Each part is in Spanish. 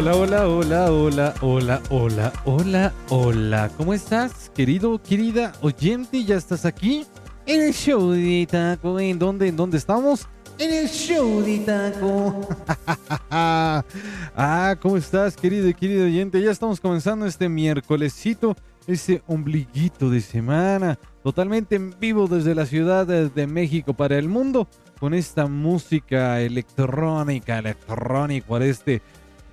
Hola, hola, hola, hola, hola, hola, hola, hola. ¿Cómo estás, querido, querida oyente? ¿Ya estás aquí? En el show de Taco. ¿En dónde, en dónde estamos? En el show de Taco. ah, ¿cómo estás, querido querido oyente? Ya estamos comenzando este miércolesito, ese ombliguito de semana, totalmente en vivo desde la Ciudad de México para el mundo, con esta música electrónica, electrónica, este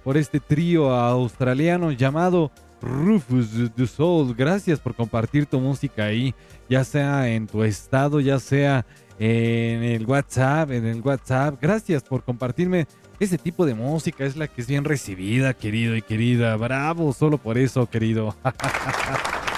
por este trío australiano llamado Rufus du Soul. Gracias por compartir tu música ahí, ya sea en tu estado, ya sea en el WhatsApp, en el WhatsApp. Gracias por compartirme ese tipo de música, es la que es bien recibida, querido y querida. Bravo, solo por eso, querido.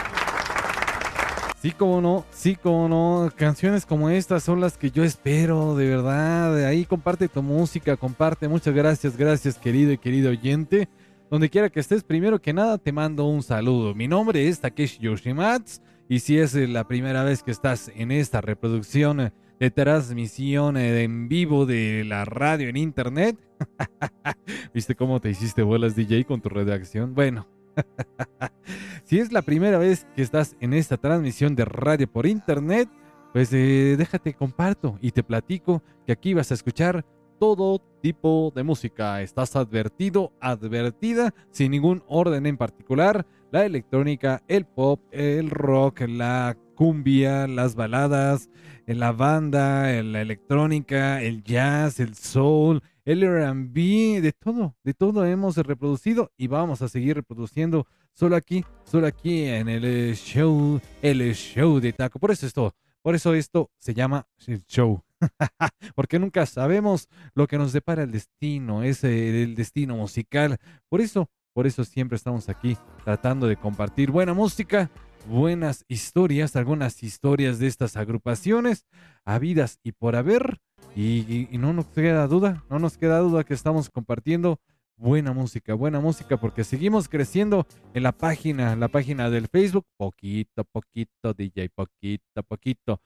Sí, como no, sí, como no. Canciones como estas son las que yo espero, de verdad. Ahí comparte tu música, comparte. Muchas gracias, gracias, querido y querido oyente. Donde quiera que estés, primero que nada te mando un saludo. Mi nombre es Takeshi Yoshimatsu. Y si es la primera vez que estás en esta reproducción de transmisión en vivo de la radio en internet, ¿viste cómo te hiciste bolas DJ con tu redacción? Bueno, si es la primera vez que estás en esta transmisión de radio por internet, pues eh, déjate comparto y te platico que aquí vas a escuchar todo tipo de música. Estás advertido, advertida, sin ningún orden en particular. La electrónica, el pop, el rock, la cumbia, las baladas, la banda, la electrónica, el jazz, el soul, el RB, de todo, de todo hemos reproducido y vamos a seguir reproduciendo solo aquí, solo aquí en el show, el show de Taco. Por eso esto, por eso esto se llama el show. Porque nunca sabemos lo que nos depara el destino, es el destino musical. Por eso, por eso siempre estamos aquí tratando de compartir buena música, buenas historias, algunas historias de estas agrupaciones, habidas y por haber y, no nos queda duda, no nos queda duda que estamos compartiendo buena música, buena música, porque seguimos creciendo en la página, la página del Facebook, poquito, poquito, DJ, poquito, poquito.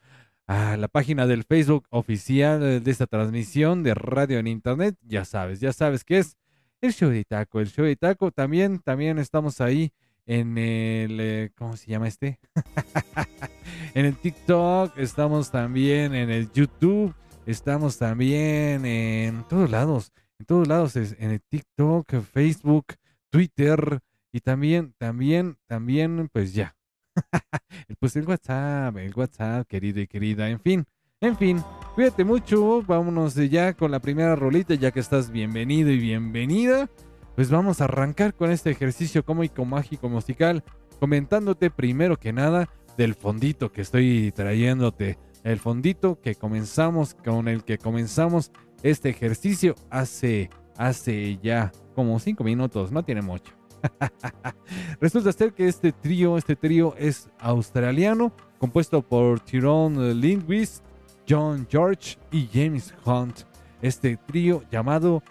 Ah, la página del Facebook oficial de esta transmisión de radio en internet, ya sabes, ya sabes que es el show de Taco, el show de Taco. También, también estamos ahí en el, eh, ¿cómo se llama este? en el TikTok, estamos también en el YouTube, Estamos también en todos lados, en todos lados, en el TikTok, Facebook, Twitter y también, también, también, pues ya. pues el WhatsApp, el WhatsApp, querido y querida, en fin, en fin, cuídate mucho, vámonos ya con la primera rolita, ya que estás bienvenido y bienvenida. Pues vamos a arrancar con este ejercicio cómico, mágico, musical, comentándote primero que nada del fondito que estoy trayéndote el fondito que comenzamos, con el que comenzamos este ejercicio hace, hace ya como cinco minutos, no tiene mucho. Resulta ser que este trío, este trío es australiano, compuesto por Tyrone Lindquist, John George y James Hunt. Este trío llamado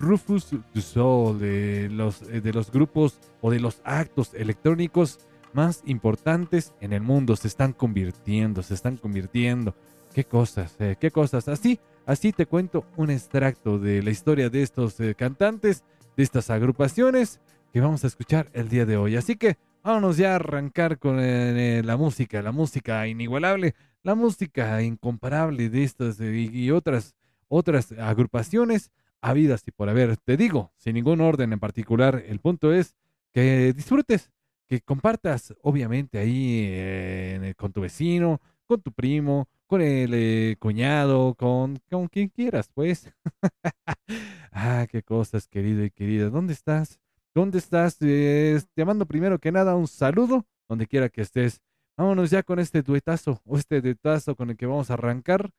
Rufus du Sol de los, de los grupos o de los actos electrónicos más importantes en el mundo se están convirtiendo, se están convirtiendo. ¿Qué cosas? Eh, ¿Qué cosas? Así, así te cuento un extracto de la historia de estos eh, cantantes, de estas agrupaciones que vamos a escuchar el día de hoy. Así que vámonos ya a arrancar con eh, la música, la música inigualable, la música incomparable de estas y otras, otras agrupaciones habidas y por haber. Te digo, sin ningún orden en particular, el punto es que disfrutes que compartas, obviamente, ahí eh, con tu vecino, con tu primo, con el eh, cuñado, con, con quien quieras, pues. ah, qué cosas, querido y querida. ¿Dónde estás? ¿Dónde estás? te mando primero que nada un saludo, donde quiera que estés. Vámonos ya con este duetazo, o este duetazo con el que vamos a arrancar.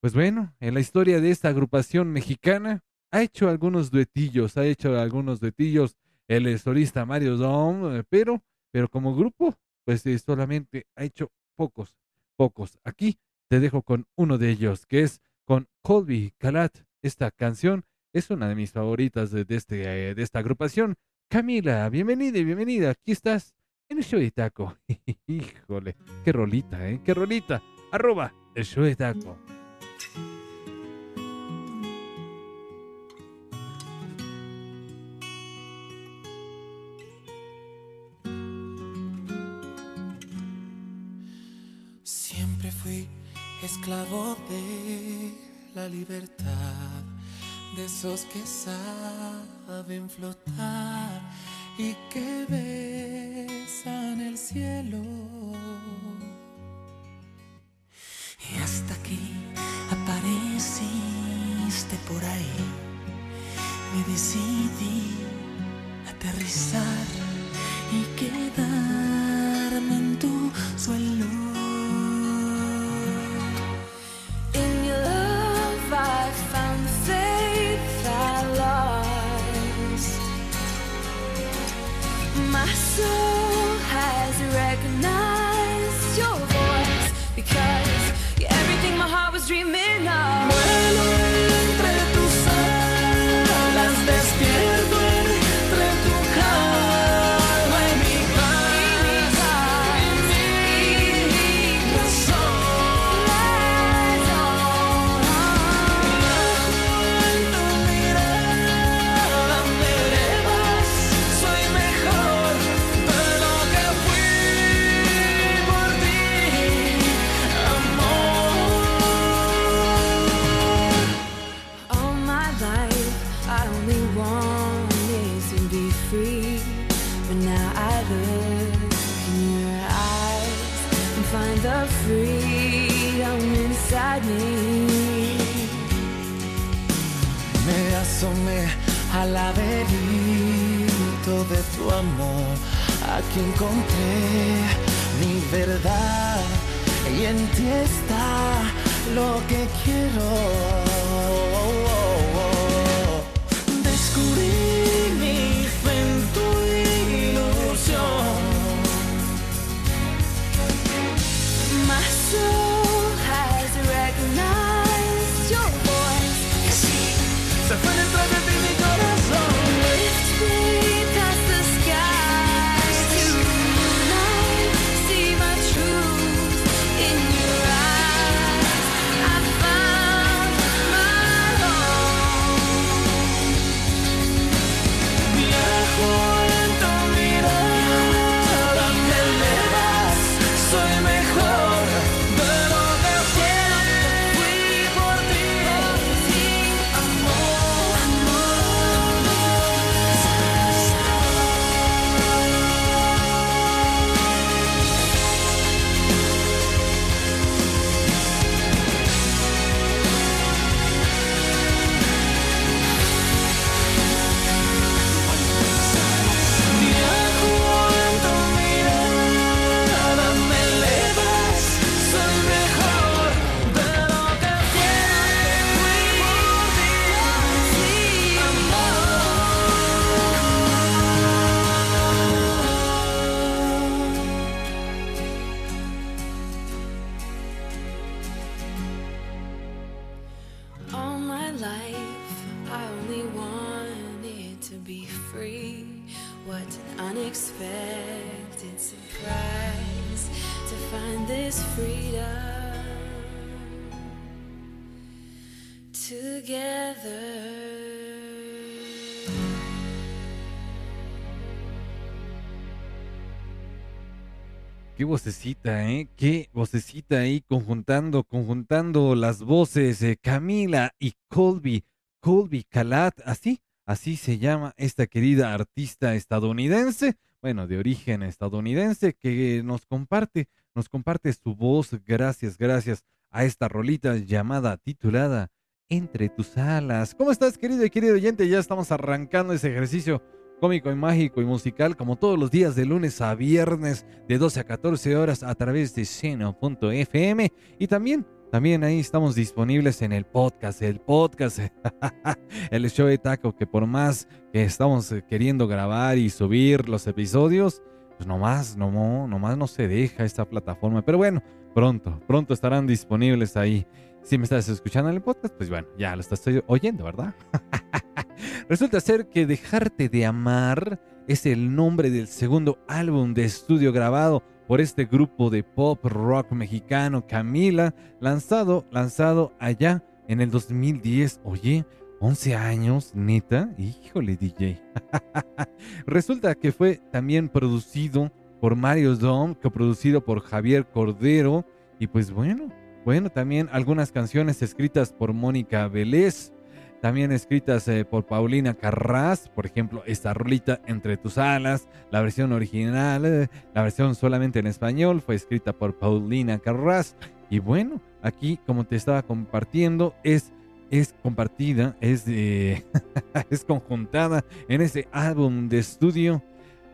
Pues bueno, en la historia de esta agrupación mexicana, ha hecho algunos duetillos, ha hecho algunos duetillos el solista Mario Dom, eh, pero pero como grupo, pues eh, solamente ha hecho pocos, pocos. Aquí te dejo con uno de ellos, que es con Colby Calat. Esta canción es una de mis favoritas de, este, eh, de esta agrupación. Camila, bienvenida y bienvenida. Aquí estás en el show de taco. Híjole, qué rolita, ¿eh? Qué rolita. Arroba el show de taco. Esclavo de la libertad, de esos que saben flotar y que besan el cielo. Y hasta aquí apareciste por ahí, me decidí aterrizar y quedarme en tu suelo. Aquí encontré mi verdad y en ti está lo que quiero. Vocecita, ¿eh? Qué vocecita ahí conjuntando, conjuntando las voces de Camila y Colby, Colby Calat, así, así se llama esta querida artista estadounidense, bueno, de origen estadounidense, que nos comparte, nos comparte su voz, gracias, gracias a esta rolita llamada, titulada Entre tus alas. ¿Cómo estás, querido y querido oyente? Ya estamos arrancando ese ejercicio cómico y mágico y musical como todos los días de lunes a viernes de 12 a 14 horas a través de seno.fm y también también ahí estamos disponibles en el podcast, el podcast, el show de taco que por más que estamos eh, queriendo grabar y subir los episodios, pues nomás, no, nomás no se deja esta plataforma. Pero bueno, pronto, pronto estarán disponibles ahí. Si me estás escuchando en el podcast, pues bueno, ya lo estás oyendo, ¿verdad? Resulta ser que Dejarte de Amar es el nombre del segundo álbum de estudio grabado por este grupo de pop rock mexicano Camila, lanzado, lanzado allá en el 2010. Oye, 11 años, neta, híjole DJ. Resulta que fue también producido por Mario Dom, producido por Javier Cordero y pues bueno, Bueno, también algunas canciones escritas por Mónica Vélez, también escritas eh, por Paulina Carras, por ejemplo, esta rolita Entre tus alas, la versión original, eh, la versión solamente en español, fue escrita por Paulina Carras. Y bueno, aquí como te estaba compartiendo, es, es compartida, es, es conjuntada en ese álbum de estudio.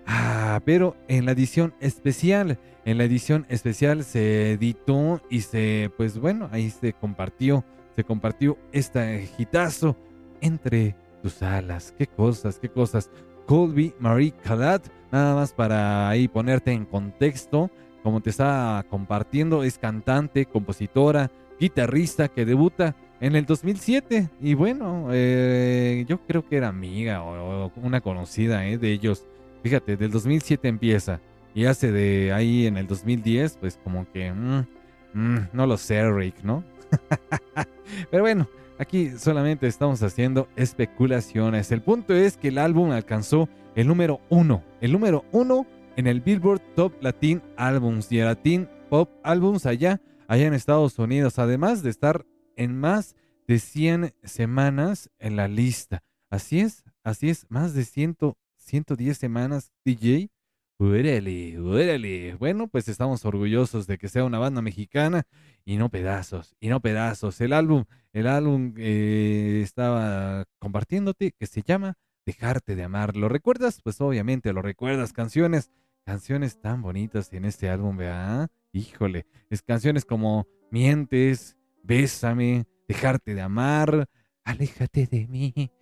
Ah, pero en la edición especial, en la edición especial se editó y se, pues bueno, ahí se compartió se compartió este gitazo entre tus alas. Qué cosas, qué cosas. Colby Marie Calat, nada más para ahí ponerte en contexto, como te está compartiendo, es cantante, compositora, guitarrista que debuta en el 2007. Y bueno, eh, yo creo que era amiga o, una conocida eh, de ellos. Fíjate, del 2007 empieza y hace de ahí en el 2010, pues como que, mm, mm, no lo sé, Rick, ¿no? Pero bueno, aquí solamente estamos haciendo especulaciones. El punto es que el álbum alcanzó el número uno, el número uno en el Billboard Top Latin Albums y el Latin Pop Albums allá, allá en Estados Unidos, además de estar en más de 100 semanas en la lista. Así es, así es, más de 100, 110 semanas DJ Uérale, uérale. Bueno, pues estamos orgullosos de que sea una banda mexicana y no pedazos, y no pedazos. El álbum, el álbum eh, estaba compartiéndote que se llama Dejarte de amar. ¿Lo recuerdas? Pues obviamente lo recuerdas. Canciones, canciones tan bonitas en este álbum, vea. Híjole, es canciones como Mientes, Bésame, Dejarte de amar, Aléjate de mí.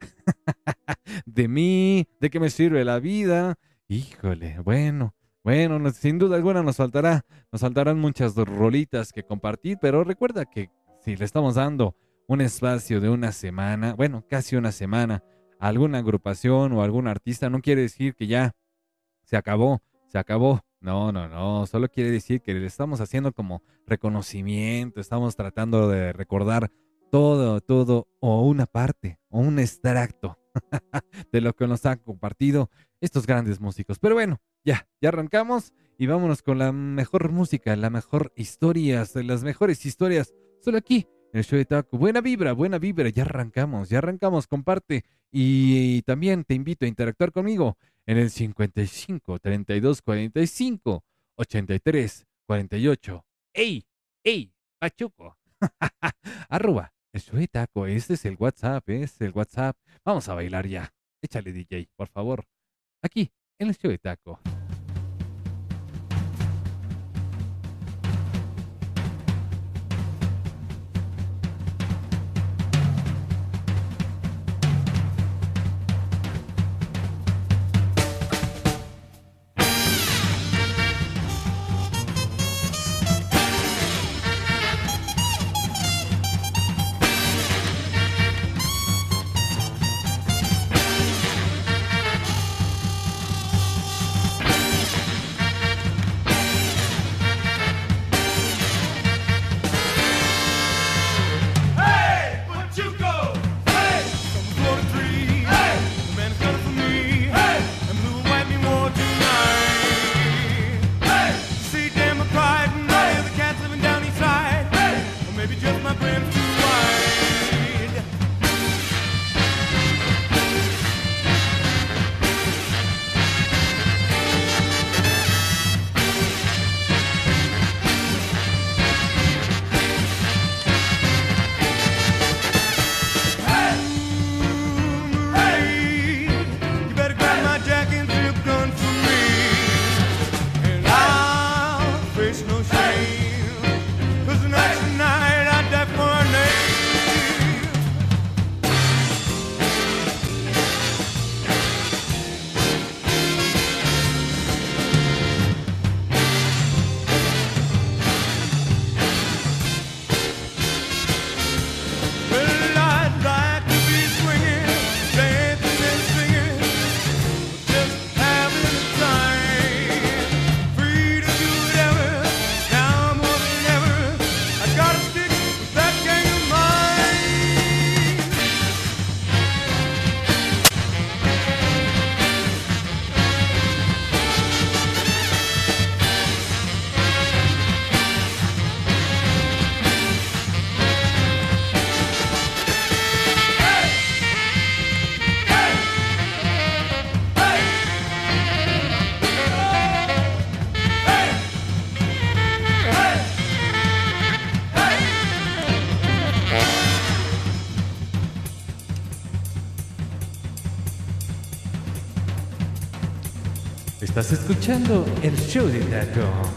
de mí, de qué me sirve la vida Híjole, bueno, bueno, sin duda alguna nos faltará, nos faltarán muchas rolitas que compartir, pero recuerda que si le estamos dando un espacio de una semana, bueno, casi una semana, a alguna agrupación o algún artista, no quiere decir que ya se acabó, se acabó. No, no, no, solo quiere decir que le estamos haciendo como reconocimiento, estamos tratando de recordar todo, todo, o una parte, o un extracto de lo que nos han compartido estos grandes músicos. Pero bueno, ya, ya arrancamos y vámonos con la mejor música, la mejor historias, las mejores historias, solo aquí en el show de Taco. Buena vibra, buena vibra, ya arrancamos, ya arrancamos, comparte y, también te invito a interactuar conmigo en el 55 32 45 83 48. ¡Ey! ¡Ey! Pachuco. Arroba el show de Taco, este es el WhatsApp, es el WhatsApp. Vamos a bailar ya. Échale DJ, por favor aquí en el show de taco. Estás escuchando el show de Taco.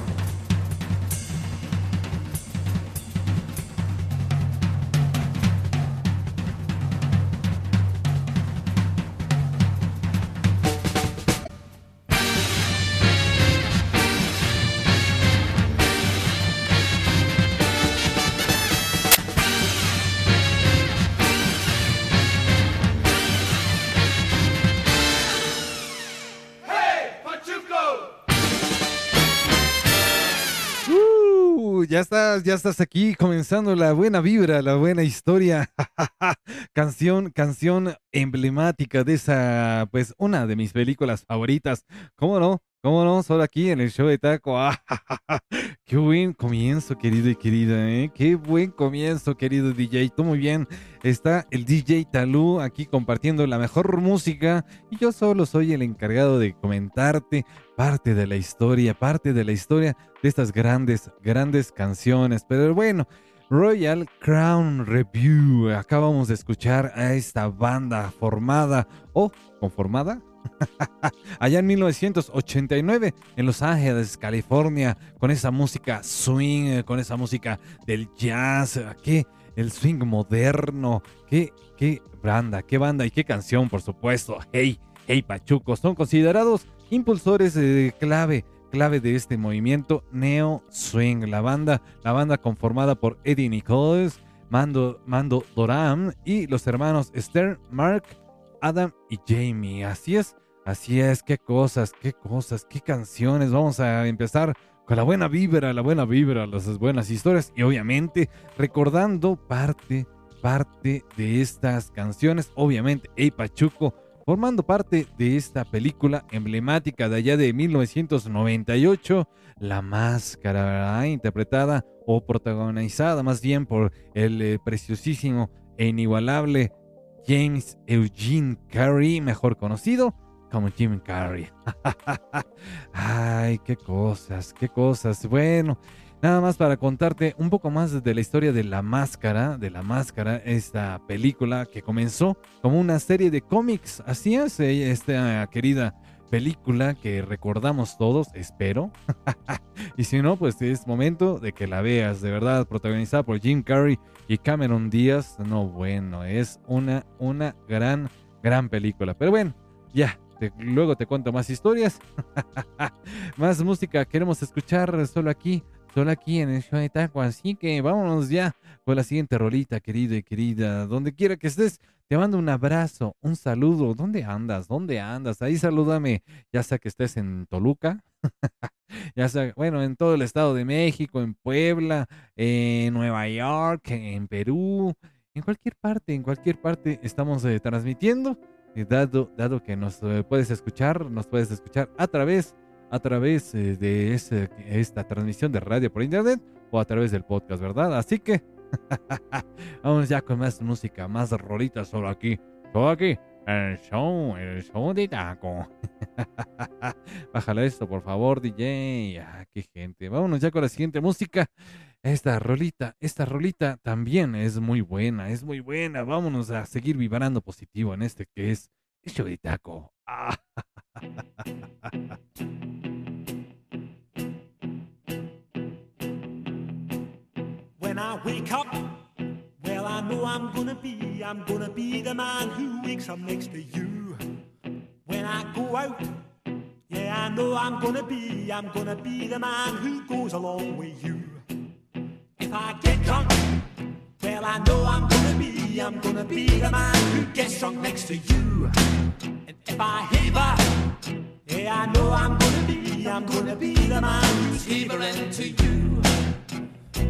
Ya estás aquí comenzando la buena vibra, la buena historia. canción, canción emblemática de esa, pues, una de mis películas favoritas. ¿Cómo no? ¿Cómo no? Solo aquí en el show de Taco. Qué buen comienzo, querido y querida, ¿eh? Qué buen comienzo, querido DJ. Tú muy bien. Está el DJ Talú aquí compartiendo la mejor música y yo solo soy el encargado de comentarte parte de la historia, parte de la historia de estas grandes, grandes canciones. Pero bueno, Royal Crown Review. Acabamos de escuchar a esta banda formada o conformada Allá en 1989, en Los Ángeles, California, con esa música swing, con esa música del jazz, que el swing moderno, qué, qué banda, qué banda y qué canción, por supuesto. Hey, hey Pachuco, son considerados impulsores de clave, clave de este movimiento neo swing. La banda, la banda conformada por Eddie Nichols, Mando, Mando Doram y los hermanos Stern, Mark Adam y Jamie. Así es, así es, qué cosas, qué cosas, qué canciones. Vamos a empezar con la buena vibra, la buena vibra, las buenas historias y obviamente recordando parte, parte de estas canciones. Obviamente, Hey Pachuco formando parte de esta película emblemática de allá de 1998, La Máscara, interpretada o protagonizada más bien por el eh, preciosísimo e inigualable James Eugene Carey, mejor conocido como Jim Carrey. Ay, qué cosas, qué cosas. Bueno, nada más para contarte un poco más de la historia de La Máscara, de La Máscara, esta película que comenzó como una serie de cómics. Así es, eh, esta querida película que recordamos todos, espero. y si no, pues es momento de que la veas, de verdad, protagonizada por Jim Carrey y Cameron Díaz. No, bueno, es una, una gran, gran película. Pero bueno, ya, luego te cuento más historias. más música queremos escuchar solo aquí, solo aquí en el show de Taco. Así que vámonos ya con la siguiente rolita, querido y querida. Donde quiera que estés, te mando un abrazo, un saludo. ¿Dónde andas? ¿Dónde andas? Ahí salúdame, ya sea que estés en Toluca, ya sea, bueno, en todo el estado de México, en Puebla, en Nueva York, en Perú, en cualquier parte, en cualquier parte estamos eh, transmitiendo. dado, dado que nos eh, puedes escuchar, nos puedes escuchar a través, a través eh, de esta transmisión de radio por internet o a través del podcast, ¿verdad? Así que Vamos ya con más música, más rolitas solo aquí. Solo aquí. El show, el show de taco. Bájale esto, por favor, DJ. Ah, qué gente. Vámonos ya con la siguiente música. Esta rolita, esta rolita también es muy buena, es muy buena. Vámonos a seguir vibrando positivo en este que es el show de taco. when I wake up, well, I know I'm gonna be, I'm gonna be the man who wakes up next to you. When I go out, yeah, I know I'm gonna be, I'm gonna be the man who goes along with you. If I get drunk, well, I know I'm gonna be, I'm gonna be the man who gets drunk next to you. And if I heaver, yeah, I know I'm gonna be, I'm gonna be the man who's heavering to you.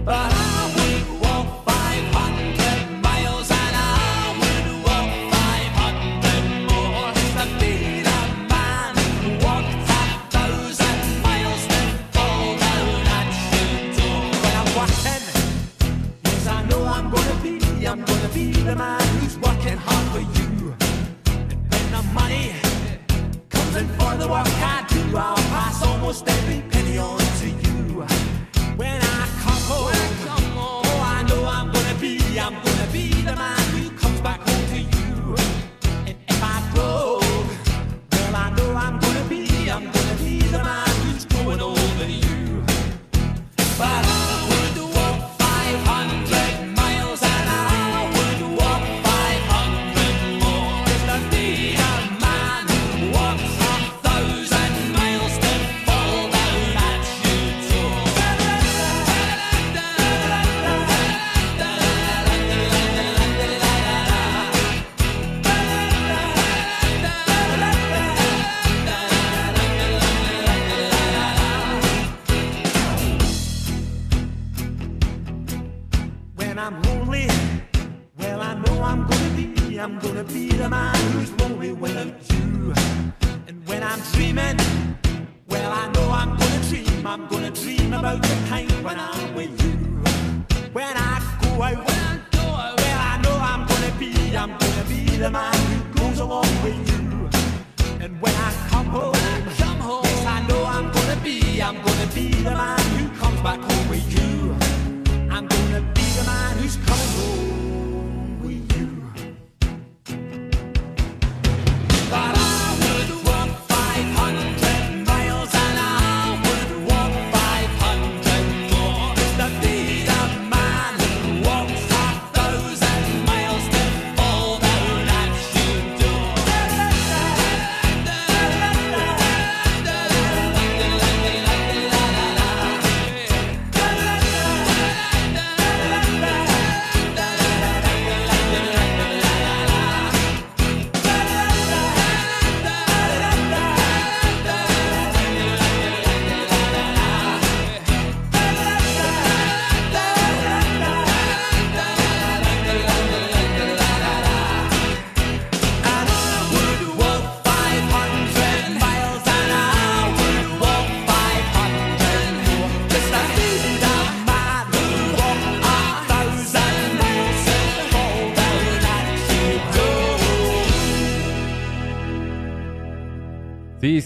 But I would walk 500 the man who's working hard for you. And when the money comes in for the work I do, I'll pass almost every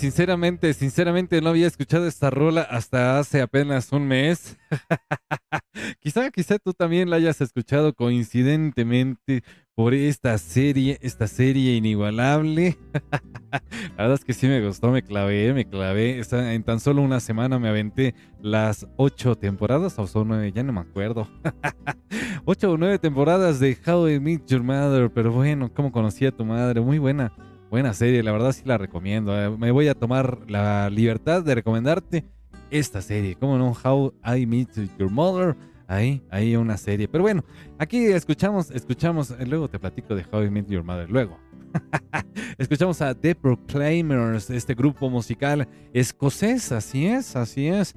sinceramente, sinceramente no había escuchado esta rola hasta hace apenas un mes. quizá, quizá tú también la hayas escuchado coincidentemente por esta serie, esta serie inigualable. la verdad es que sí me gustó, me clavé, me clavé. En tan solo una semana me aventé las ocho temporadas, o son nueve, ya no me acuerdo. ocho o nueve temporadas de How I Met Your Mother, pero bueno, ¿cómo conocí a tu madre? Muy buena. Buena serie, la verdad sí la recomiendo. eh. Me voy a tomar la libertad de recomendarte esta serie. ¿Cómo no? How I Meet Your Mother. Ahí, ahí una serie. Pero bueno, aquí escuchamos, escuchamos, eh, luego te platico de How I Met Your Mother, luego. Escuchamos a The Proclaimers, este grupo musical escocés, así es, así es.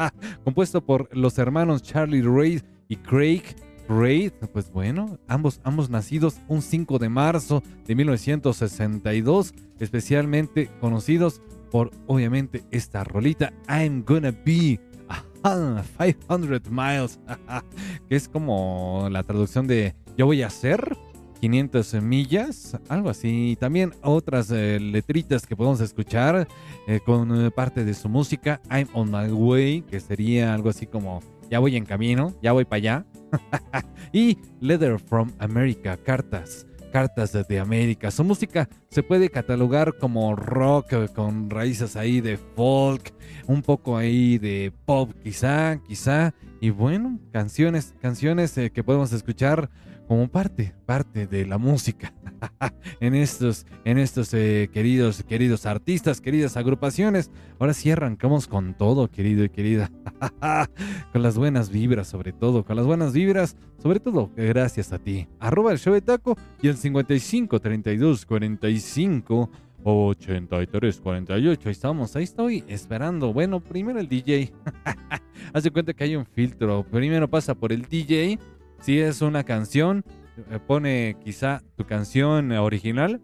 Compuesto por los hermanos Charlie Reid y Craig Reid. Pues bueno, ambos, ambos nacidos un 5 de marzo de 1962, especialmente conocidos por obviamente esta rolita I'm Gonna Be a 500 Miles, que es como la traducción de Yo voy a ser 500 millas, algo así. También otras eh, letritas que podemos escuchar eh, con eh, parte de su música, I'm on my way, que sería algo así como ya voy en camino, ya voy para allá. y Letter from America, cartas, cartas de América. Su música se puede catalogar como rock eh, con raíces ahí de folk, un poco ahí de pop quizá, quizá. Y bueno, canciones, canciones eh, que podemos escuchar como parte, parte de la música en estos, en estos eh, queridos, queridos artistas, queridas agrupaciones. Ahora sí arrancamos con todo, querido y querida. con las buenas vibras, sobre todo, con las buenas vibras, sobre todo, gracias a ti. Arroba el show de taco y el 55 32 45 83 48. Ahí estamos, ahí estoy esperando. Bueno, primero el DJ. Haz de cuenta que hay un filtro. Primero pasa por el DJ. Si es una canción, eh, pone quizá tu canción original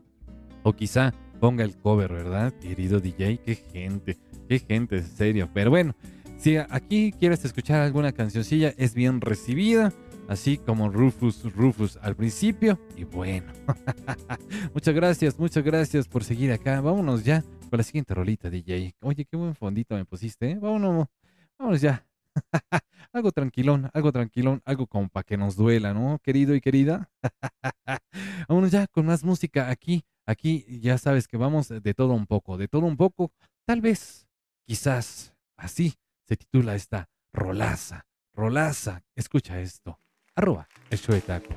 o quizá ponga el cover, ¿verdad? Querido DJ, qué gente, qué gente, en serio. Pero bueno, si aquí quieres escuchar alguna cancioncilla, es bien recibida, así como Rufus, Rufus al principio. Y bueno, muchas gracias, muchas gracias por seguir acá. Vámonos ya con la siguiente rolita, DJ. Oye, qué buen fondito me pusiste, ¿eh? Vámonos, vámonos ya. algo tranquilón, algo tranquilón, algo como para que nos duela, ¿no? Querido y querida. Vámonos ya con más música aquí. Aquí ya sabes que vamos de todo un poco, de todo un poco. Tal vez, quizás, así se titula esta rolaza. Rolaza. Escucha esto. Arroba el show de taco.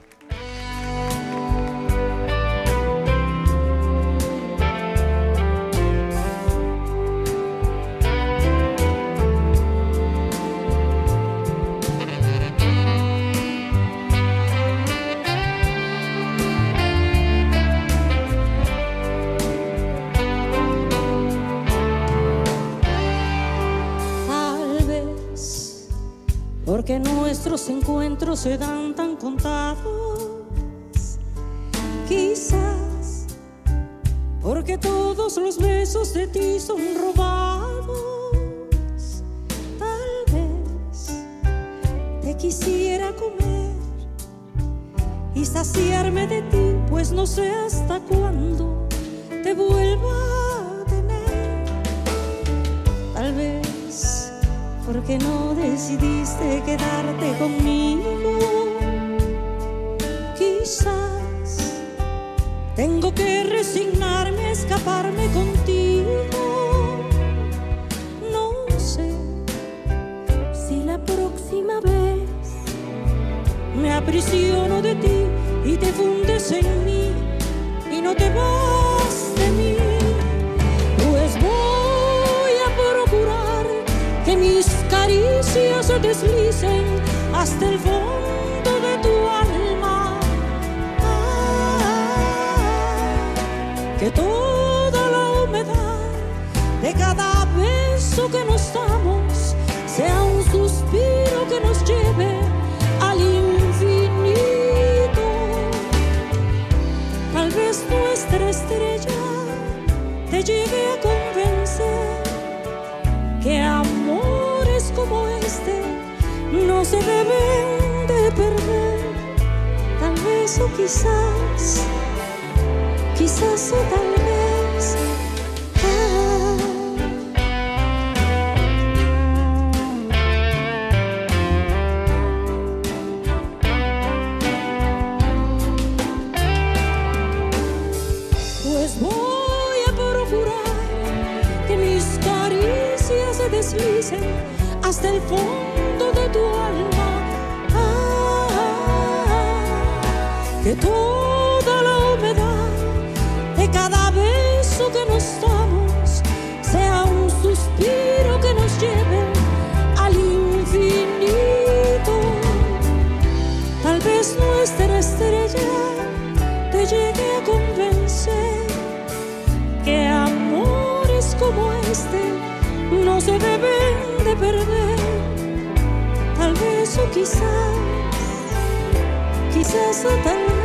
Porque nuestros encuentros se dan tan contados. quizás, porque todos los besos de ti son robados. Tal vez te quisiera comer y saciarme de ti, pues no sé hasta cuándo te vuelva a tener. Tal vez porque no decidiste quedarte conmigo. Quizás tengo que resignarme a escaparme contigo. No sé si la próxima vez me aprisiono de ti y te fundes en mí y no te vas mis caricias se deslicen hasta el fondo de tu alma. Ah, que toda la humedad de cada beso que nos damos sea un suspiro que nos lleve al infinito. Tal vez nuestra estrella te llegue a no se deben de perder. Tal vez o quizás, quizás o tal vez. ah. Hasta el fondo de tu alma. Ah, que toda la humedad de cada beso que nos damos sea un suspiro que nos lleve al infinito. Tal vez nuestra estrella te llegue a convencer que amores como este no se deben de perder. Tal vez o quizás, quizás o tal.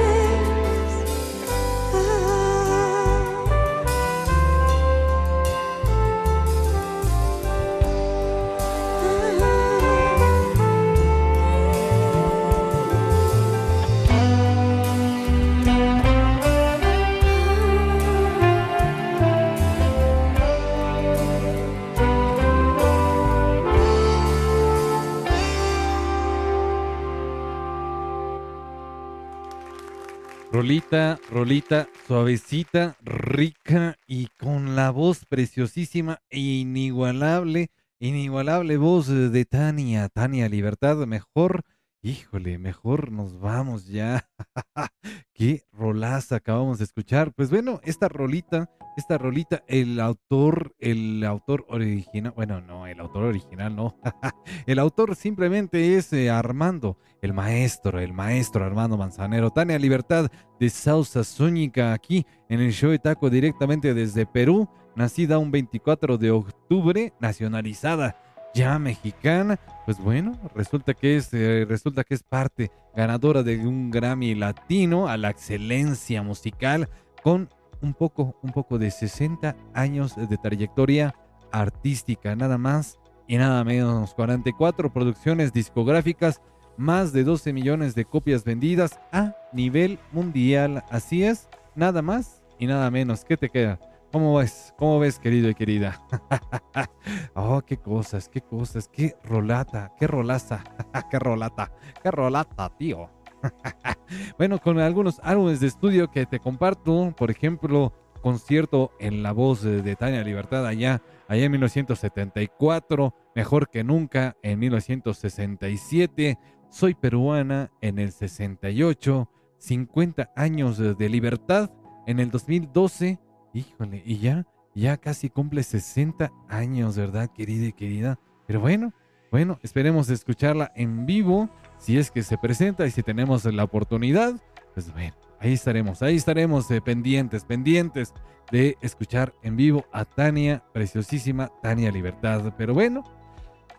Rolita, rolita, suavecita, rica y con la voz preciosísima e inigualable, inigualable voz de Tania, Tania Libertad, mejor, híjole, mejor nos vamos ya. Qué rolaza acabamos de escuchar. Pues bueno, esta rolita, esta rolita, el autor, el autor original, bueno, no, el autor original no. el autor simplemente es eh, Armando, el maestro, el maestro Armando Manzanero. Tania Libertad de Sausa Zúñiga aquí en el show de Taco directamente desde Perú, nacida un 24 de octubre, nacionalizada ya mexicana. Pues bueno, resulta que es eh, resulta que es parte ganadora de un Grammy Latino a la excelencia musical con un poco un poco de 60 años de trayectoria artística, nada más y nada menos 44 producciones discográficas más de 12 millones de copias vendidas a nivel mundial. Así es, nada más y nada menos. ¿Qué te queda? ¿Cómo ves? ¿Cómo ves, querido y querida? oh, qué cosas, qué cosas, qué rolata, qué rolaza, qué rolata, qué rolata, tío. bueno, con algunos álbumes de estudio que te comparto, por ejemplo, concierto en la voz de, Tania Libertad allá, allá en 1974, mejor que nunca en 1967, soy peruana en el 68, 50 años de libertad en el 2012, híjole, y ya, ya casi cumple 60 años, ¿verdad, querida y querida? Pero bueno, bueno, esperemos escucharla en vivo, si es que se presenta y si tenemos la oportunidad, pues bueno, ahí estaremos, ahí estaremos eh, pendientes, pendientes de escuchar en vivo a Tania, preciosísima Tania Libertad. Pero bueno,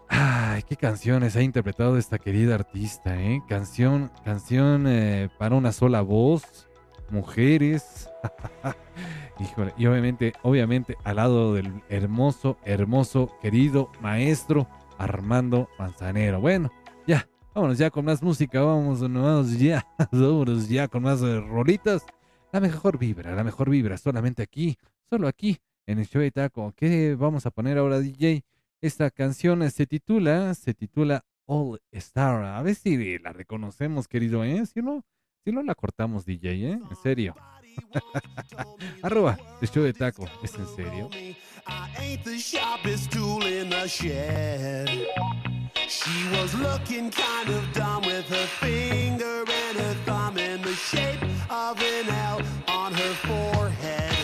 ay, qué canciones ha interpretado esta querida artista, ¿eh? Canción, canción eh, para una sola voz, mujeres. Híjole, y obviamente, obviamente al lado del hermoso, hermoso, querido maestro Armando Manzanero. Bueno, ya, vámonos ya con más música, vamos, vamos ya, vámonos ya con más eh, rolitas. La mejor vibra, la mejor vibra, solamente aquí, solo aquí, en el show de taco. ¿Qué vamos a poner ahora, DJ? Esta canción se titula, se titula All Star. A ver si la reconocemos, querido, ¿eh? Si no, si no la cortamos, DJ, ¿eh? En serio. Arroba, el show de taco, ¿es en serio? She was looking kind of dumb with her finger and her thumb in the shape of an L on her forehead.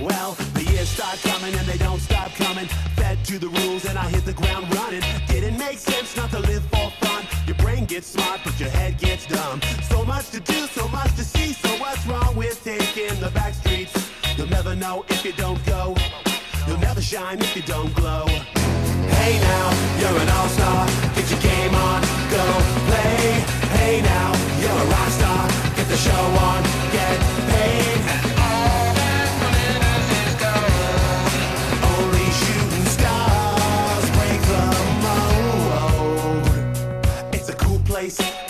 Well, the years start coming and they don't stop coming. Fed to the rules and I hit the ground running. Didn't make sense not to live for fun. Your brain gets smart, but your head gets dumb. So much to do, wrong in the back streets? You'll never know if you don't go. You'll never shine if you don't glow. Hey now, you're an all-star. Get your game on, go play. Hey now, you're a rock star. Get the show on,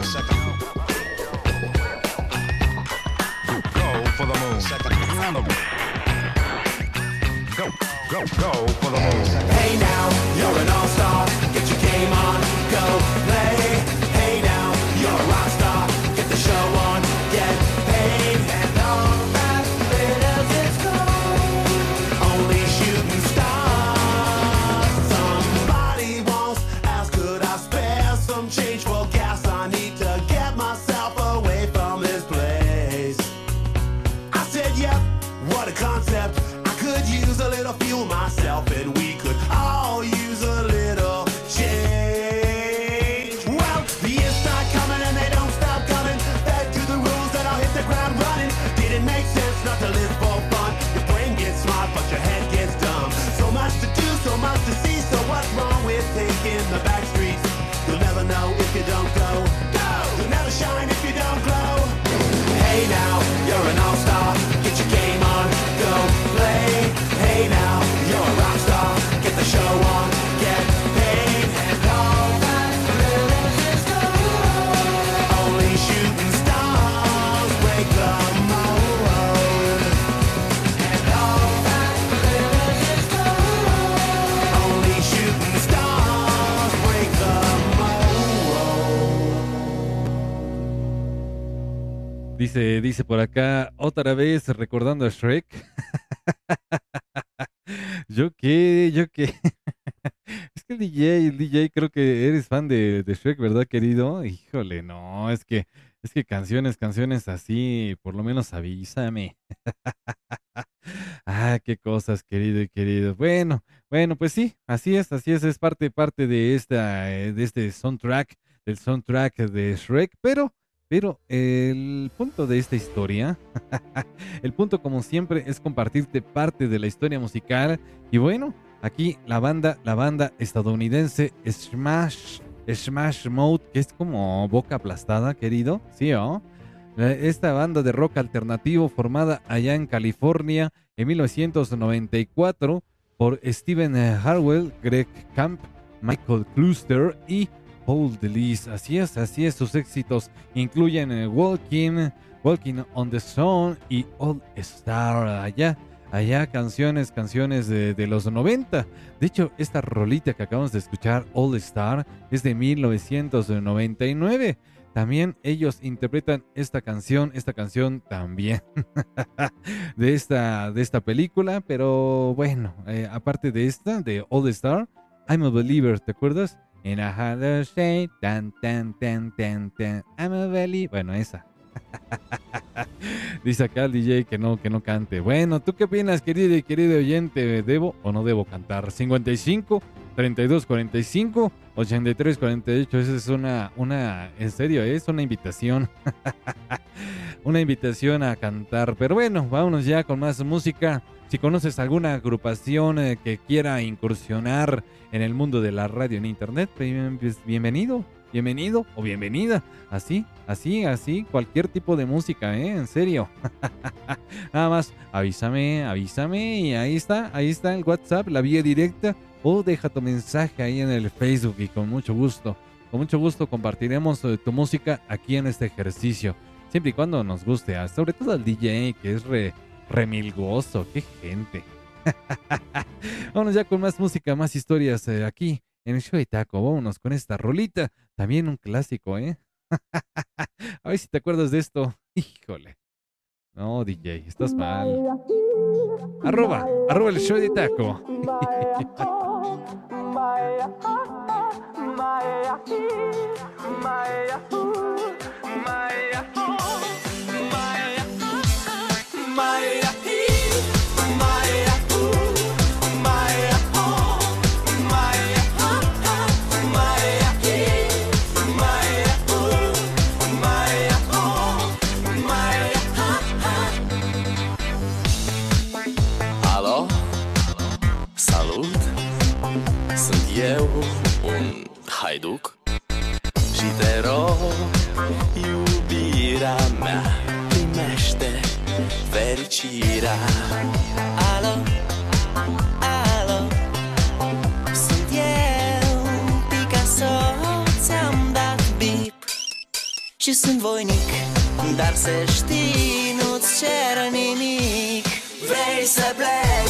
moon. Go for the moon. Go, go, go for the moon. Hey now, you're an all-star. Get your game on, go Dice, dice por acá, otra vez recordando a Shrek. yo qué, yo qué. es que el DJ, el DJ creo que eres fan de, de Shrek, ¿verdad, querido? Híjole, no, es que, es que canciones, canciones así, por lo menos avísame. ah, qué cosas, querido y querido. Bueno, bueno, pues sí, así es, así es, es parte, parte de esta, eh, de este soundtrack, del soundtrack de Shrek, pero pero el punto de esta historia, el punto como siempre es compartirte parte de la historia musical y bueno, aquí la banda, la banda estadounidense Smash, Smash Mouth, que es como boca aplastada, querido, ¿sí o? Eh, Esta banda de rock alternativo formada allá en California en 1994 por Steven Harwell, Greg Camp, Michael Cluster y Paul DeLise. Así es, así es. Sus éxitos incluyen eh, Walking, Walking on the Sun y All Star. Allá, allá canciones, canciones de, de los 90. De hecho, esta rolita que acabamos de escuchar, All Star, es de 1999. también ellos interpretan esta canción, esta canción también de esta, de esta película, pero bueno, eh, aparte de esta, de All Star, I'm a Believer, ¿te acuerdas? En a harder shade, tan, tan, tan, tan, tan, I'm a believer. Bueno, esa. Dice acá el DJ que no, que no cante. Bueno, ¿tú qué opinas, querido y querido oyente? ¿Debo o no debo cantar? 55, 32, 45, 83, 48. Esa es una, una, en serio, es una invitación. una invitación a cantar. Pero bueno, vámonos ya con más música. Si conoces alguna agrupación eh, que quiera incursionar en el mundo de la radio en internet, pues, bienvenido, bienvenido o bienvenida. Así, así, así, cualquier tipo de música, ¿eh? En serio. Nada más, avísame, avísame y ahí está, ahí está el WhatsApp, la vía directa o deja tu mensaje ahí en el Facebook y con mucho gusto, con mucho gusto compartiremos eh, tu música aquí en este ejercicio, siempre y cuando nos guste, ah, sobre todo al DJ que es re, remilgoso, qué gente. Vámonos ya con más música, más historias eh, aquí en el show de Taco. Vámonos con esta rolita, también un clásico, ¿eh? A ver si te acuerdas de esto. Híjole. No, DJ, estás mal. Arroba, arroba el show de taco. my my my my iubirea mea Primește fericirea. Alo, alo Sunt eu, Picasso Ți-am dat bip. Și sunt voinic Dar să știi, nu-ți cer nimic. Vrei să pleci,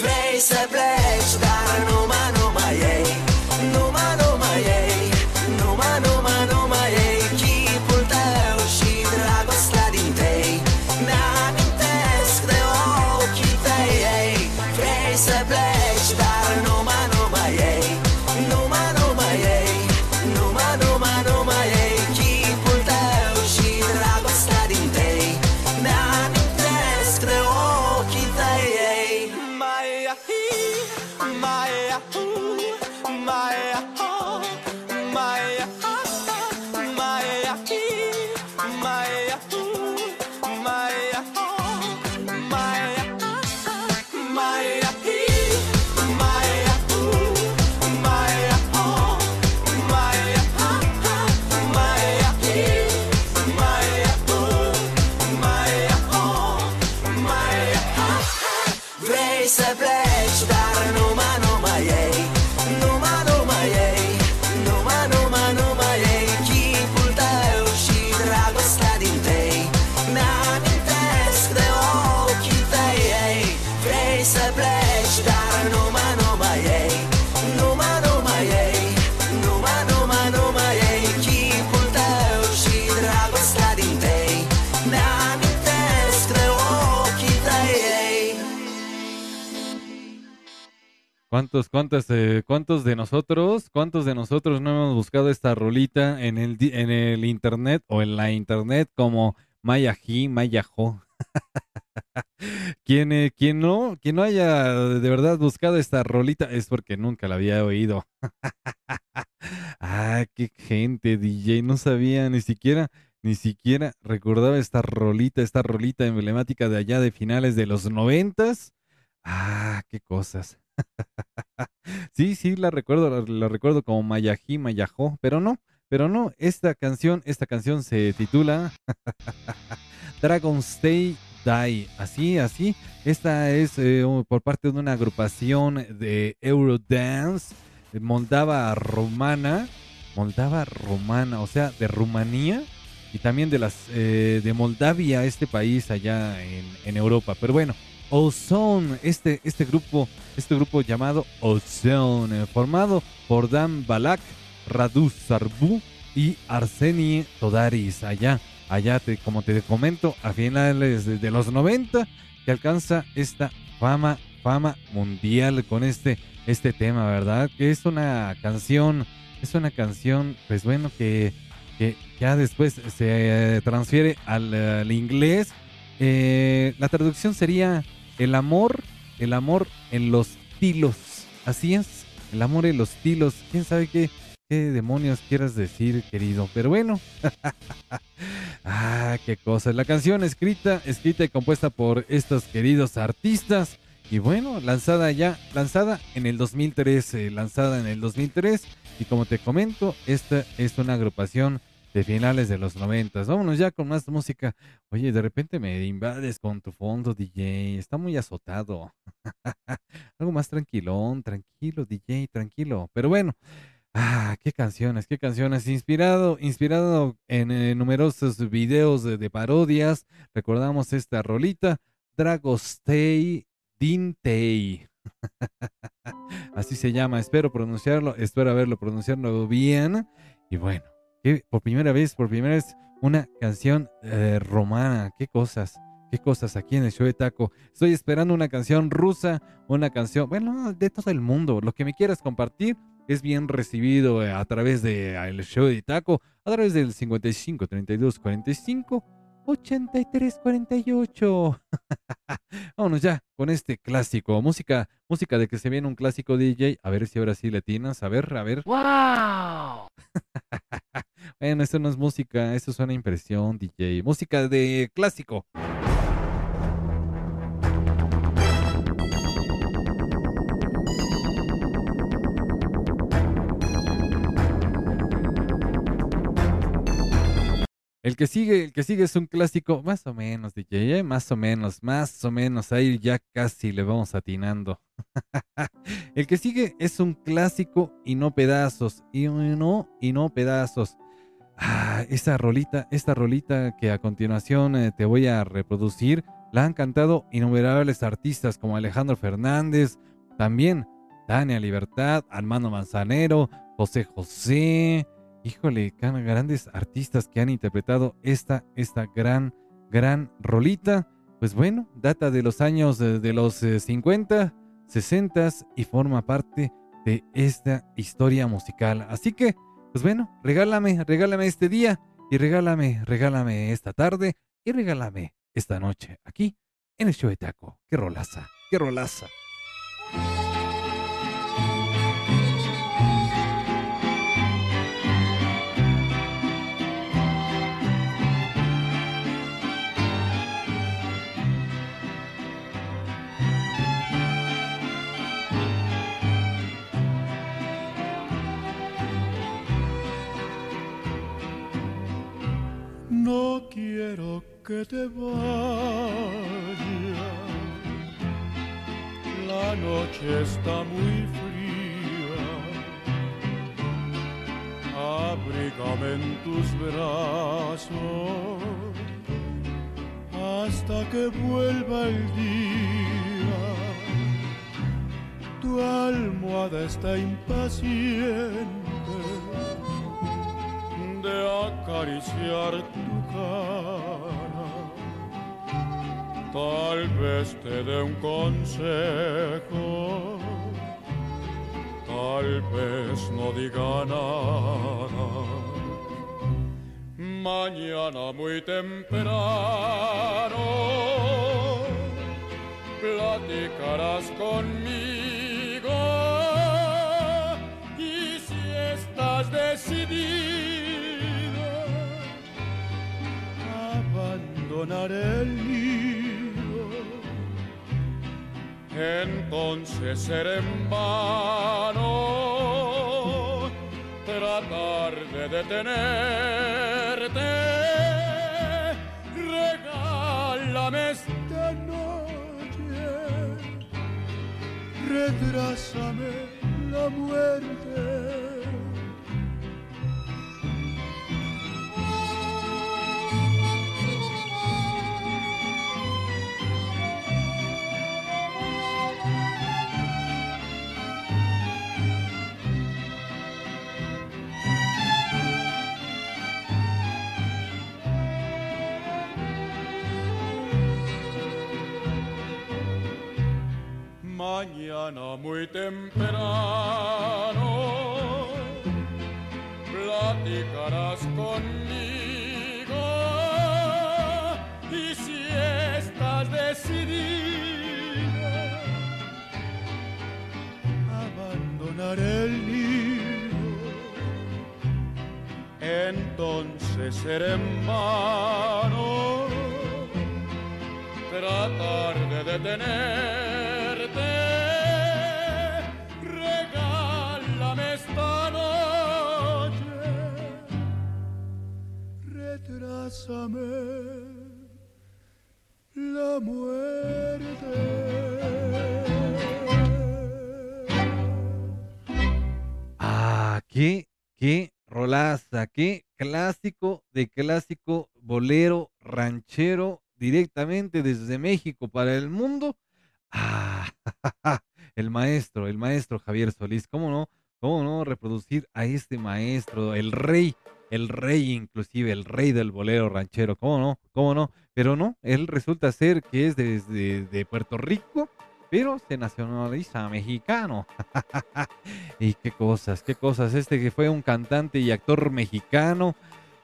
vrei să pleci, dar nu mă, nu mai ei ¿Cuántos, cuántos, eh, cuántos de nosotros, cuántos de nosotros no hemos buscado esta rolita en el, internet o en la internet como Mayají, Mayajo. quien, eh, quien no, quien no haya de verdad buscado esta rolita es porque nunca la había oído. ah, qué gente, DJ, no sabía ni siquiera, ni siquiera recordaba esta rolita, esta rolita emblemática de allá de finales de los noventas. Ah, qué cosas. sí, sí, la recuerdo, la, recuerdo como Mayají, Mayajó, pero no, pero no, esta canción, esta canción se titula Dragon Stay Die. Así, así. Esta es eh, por parte de una agrupación de Eurodance eh, moldava romana, moldava romana, o sea, de Rumanía y también de las eh, de Moldavia, este país allá en, en Europa. Pero bueno, Ozone, este, este grupo, este grupo llamado Ozone, formado por Dan Balak, Radu Sarbu y Arseni Todaris, allá, allá, te, como te comento, a finales de, los 90, que alcanza esta fama, fama mundial con este, este tema, ¿verdad? Que es una canción, es una canción, pues bueno, que, que ya después se eh, transfiere al, al inglés. Eh, la traducción sería el amor, el amor en los tilos. Así es, el amor en los tilos. ¿Quién sabe qué, demonios quieras decir, querido? Pero bueno. ah, qué cosa. La canción escrita, escrita y compuesta por estos queridos artistas. Y bueno, lanzada ya, lanzada en el 2013, lanzada en el 2003. Y como te comento, esta es una agrupación de finales de los noventas. Vámonos ya con más música. Oye, de repente me invades con tu fondo, DJ. Está muy azotado. Algo más tranquilón, tranquilo, DJ, tranquilo. Pero bueno, ah, qué canciones, qué canciones. Inspirado, inspirado en eh, numerosos videos de, de parodias. Recordamos esta rolita, Dragostei Dintei. Así se llama. Espero pronunciarlo, espero haberlo pronunciado bien. Y bueno que por primera vez, por primera vez, una canción eh, romana. Qué cosas, qué cosas aquí en el show de Taco. Estoy esperando una canción rusa, una canción, bueno, de todo el mundo. Lo que me quieras compartir es bien recibido eh, a través del el show de Taco, a través del 55 32 45 83 48. Vámonos ya con este clásico. Música, música de que se viene un clásico DJ. A ver si ahora sí le atinas. A ver, a ver. ¡Wow! Bueno, esto no es música, esto es una impresión, DJ. Música de clásico. El que sigue, el que sigue es un clásico, más o menos, DJ, ¿eh? más o menos, más o menos, ahí ya casi le vamos atinando. el que sigue es un clásico y no pedazos, y no, y no pedazos. Ah, esta rolita, esta rolita que a continuación eh, te voy a reproducir, la han cantado innumerables artistas como Alejandro Fernández, también Tania Libertad, Armando Manzanero, José José, híjole, grandes artistas que han interpretado esta, esta gran, gran rolita. Pues bueno, data de los años de, de los eh, 50, 60 y forma parte de esta historia musical. Así que, pues bueno, regálame, regálame este día y regálame, regálame esta tarde y regálame esta noche aquí en el show de Taco. Qué rolaza, qué rolaza. Que te vayas. La noche está muy fría. Abrígame en tus brazos hasta que vuelva el día. Tu almohada está impaciente de acariciar tu cara. Tal vez te dé un consejo, tal vez no diga nada. Mañana muy temprano platicarás conmigo y si estás decidido a abandonar el entonces será en vano tratar de detenerte. Regálame esta noche, retrásame la muerte. Mañana muy temprano platicarás conmigo y si estás decidido a abandonar el nido, entonces será en vano tratar de detenerte. La muerte. Ah, qué, qué rolaza, qué clásico de clásico bolero ranchero directamente desde México para el mundo. Ah, el maestro, el maestro Javier Solís, ¿cómo no? ¿Cómo no reproducir a este maestro, el rey, el rey inclusive, el rey del bolero ranchero? ¿Cómo no? ¿Cómo no? Pero no, él resulta ser que es desde de Puerto Rico, pero se nacionaliza mexicano. y qué cosas, qué cosas. Este que fue un cantante y actor mexicano,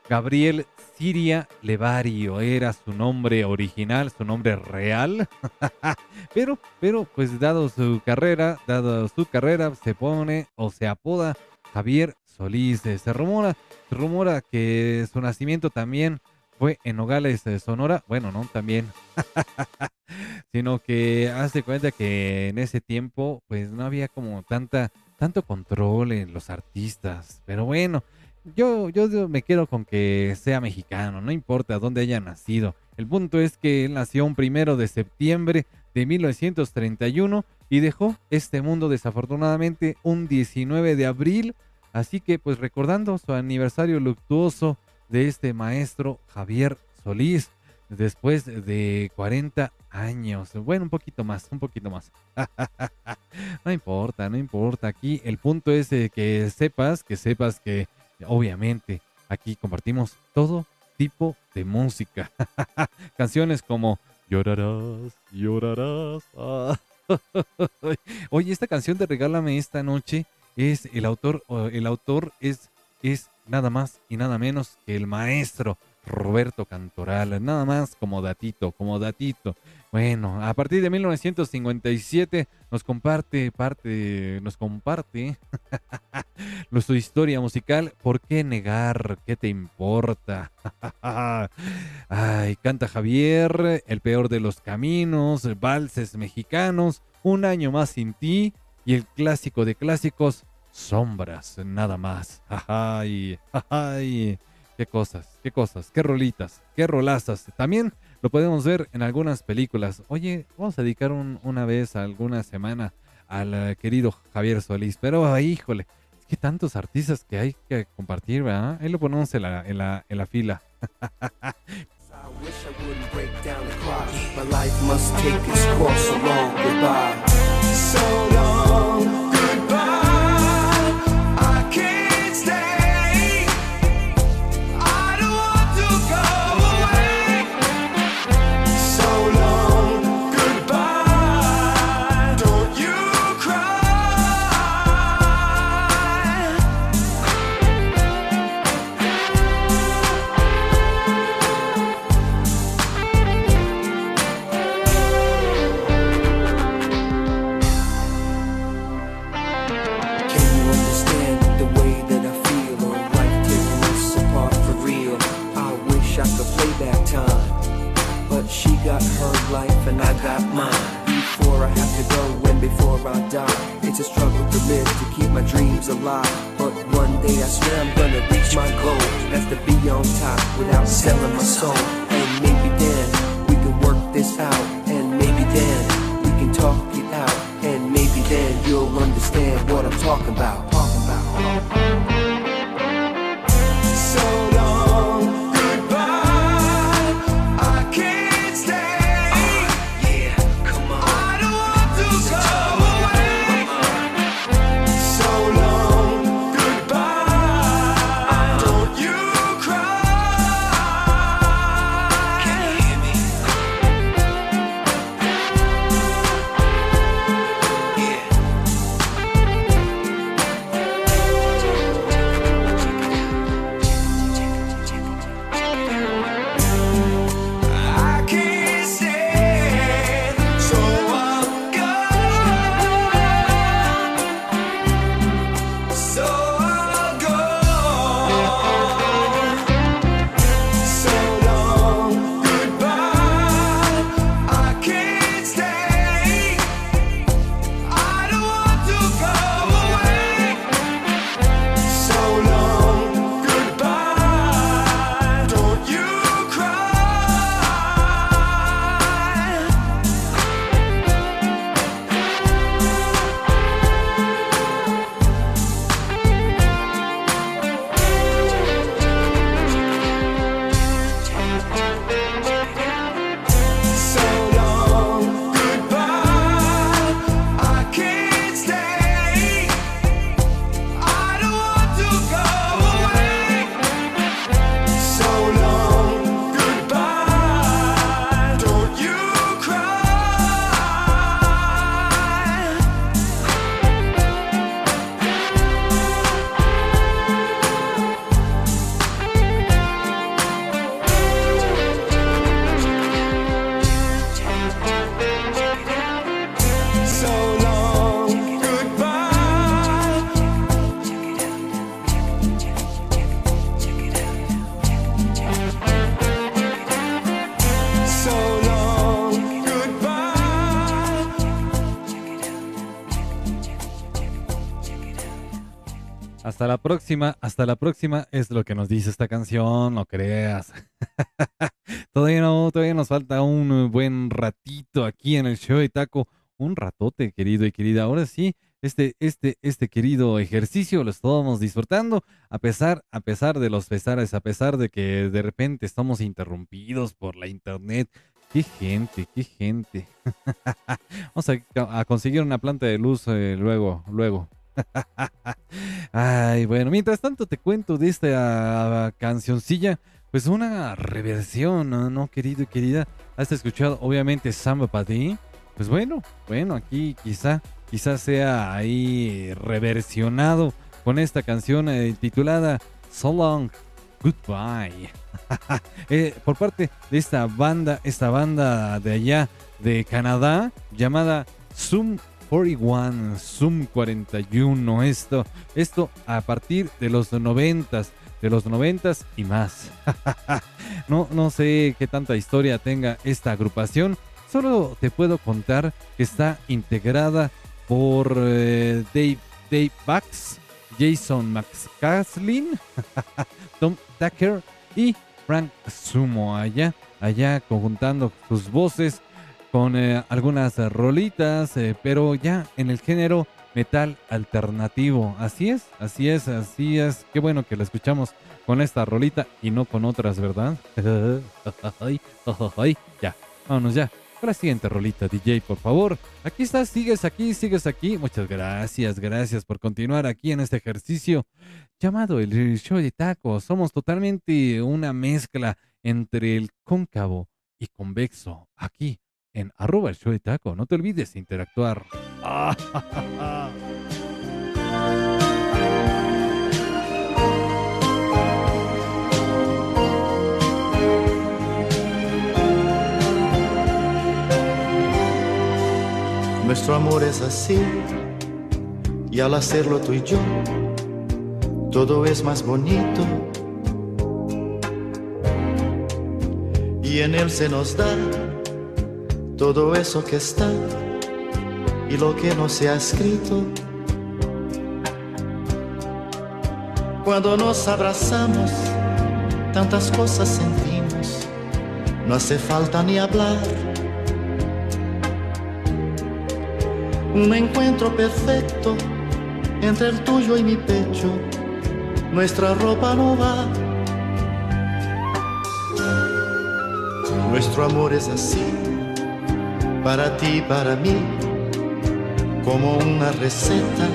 Gabriel Siria Levario era su nombre original, su nombre real. pero, pero, pues dado su carrera, dado su carrera, se pone o se apoda Javier Solís. Se rumora, se rumora que su nacimiento también fue en Nogales, eh, Sonora. Bueno, no, también. Sino que hace cuenta que en ese tiempo, pues no había como tanta, tanto control en los artistas. Pero bueno, yo, yo me quedo con que sea mexicano, no importa dónde haya nacido. El punto es que él nació un primero de septiembre de 1931 y dejó este mundo desafortunadamente un 19 de abril. Así que pues recordando su aniversario luctuoso de este maestro Javier Solís, después de 40 años. Bueno, un poquito más, un poquito más. no importa, no importa. Aquí el punto es eh, que sepas, que sepas que obviamente aquí compartimos todo tipo de música. Canciones como Llorarás, llorarás. Oye, esta canción de Regálame esta noche es el autor, el autor es, es nada más y nada menos que el maestro Roberto Cantoral, nada más como datito, como datito. Bueno, a partir de 1957 nos comparte parte, nos comparte su historia musical. ¿Por qué negar? ¿Qué te importa? Ay, canta Javier, el peor de los caminos, valses mexicanos, un año más sin ti y el clásico de clásicos, sombras, nada más. Ay, ay. Qué cosas, qué cosas, qué rolitas, qué rolazas. También lo podemos ver en algunas películas. Oye, vamos a dedicar un- una vez, alguna semana, al eh, querido Javier Solís. Pero, híjole, es que tantos artistas que hay que compartir, ¿verdad? Ahí lo ponemos en la, en la, en la fila. so long. Got her life and I got mine. Before I have to go and before I die, it's a struggle to live to keep my dreams alive. But one day I swear I'm gonna reach my goal. That's to be on top without selling my soul. And maybe then we can work this out. And maybe then we can talk it out. And maybe then you'll understand what I'm talking about. Talking about. Hasta la próxima es lo que nos dice esta canción, no creas. todavía no, todavía nos falta un buen ratito aquí en el show de taco, un ratote, querido y querida. Ahora sí, este, este, este querido ejercicio lo estábamos disfrutando, a pesar, a pesar de los pesares, a pesar de que de repente estamos interrumpidos por la internet. Qué gente, qué gente. Vamos a, a conseguir una planta de luz eh, luego, luego. Ay, bueno, mientras tanto te cuento de esta cancioncilla, pues una reversión, ¿no, ¿no, querido y querida? ¿Has escuchado obviamente Samba Padí? Pues bueno, bueno, aquí quizá, quizá sea ahí reversionado con esta canción eh, titulada So Long Goodbye. Eh, por parte de esta banda, esta banda de allá de Canadá llamada Zoom 41, Zoom 41, esto, esto a partir de los noventas, de los noventas y más. no, no sé qué tanta historia tenga esta agrupación, solo te puedo contar que está integrada por eh, Dave, Dave Bax, Jason McCaslin, Tom Tucker y Frank Sumo allá, allá conjuntando sus voces con eh, algunas rolitas, eh, pero ya en el género metal alternativo. Así es, así es, así es. Qué bueno que la escuchamos con esta rolita y no con otras, ¿verdad? ya, vámonos ya. Con la siguiente rolita, DJ, por favor. Aquí estás, sigues aquí, sigues aquí. Muchas gracias, gracias por continuar aquí en este ejercicio llamado el show de tacos. Somos totalmente una mezcla entre el cóncavo y convexo aquí en arroba el show de taco. No te olvides de interactuar. Nuestro amor es así, y al hacerlo tú y yo, todo es más bonito. y en él se nos da todo eso que está y lo que no se ha escrito. Cuando nos abrazamos, tantas cosas sentimos, no hace falta ni hablar. Un encuentro perfecto entre el tuyo y mi pecho, nuestra ropa no va. Nuestro amor es así, para ti para mí, como una receta.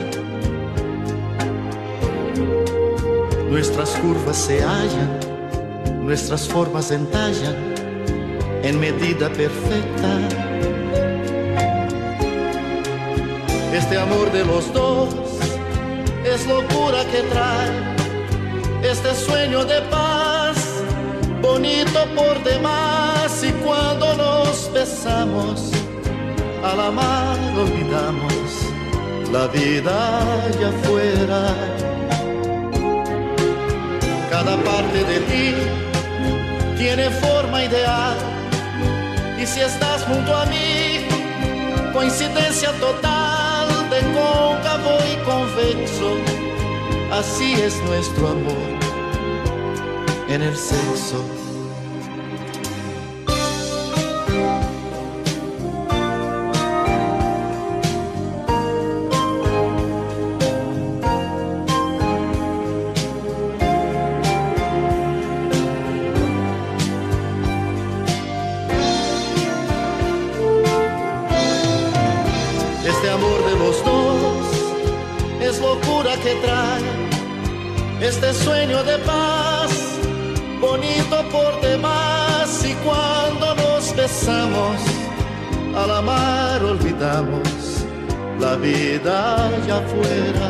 Nuestras curvas se hallan, nuestras formas entallan en medida perfecta. Este amor de los dos es locura que trae este sueño de paz, bonito por demás y cuando nos besamos, al amar olvidamos la vida allá afuera. Cada parte de ti tiene forma ideal y si estás junto a mí, coincidencia total de cóncavo y convexo, así es nuestro amor en el sexo. La vida allá afuera.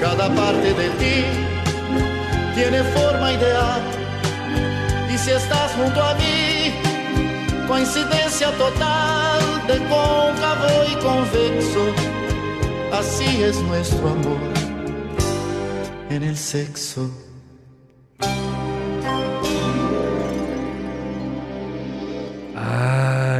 Cada parte de ti tiene forma ideal y si estás junto a mí, coincidencia total de cóncavo y convexo, así es nuestro amor en el sexo.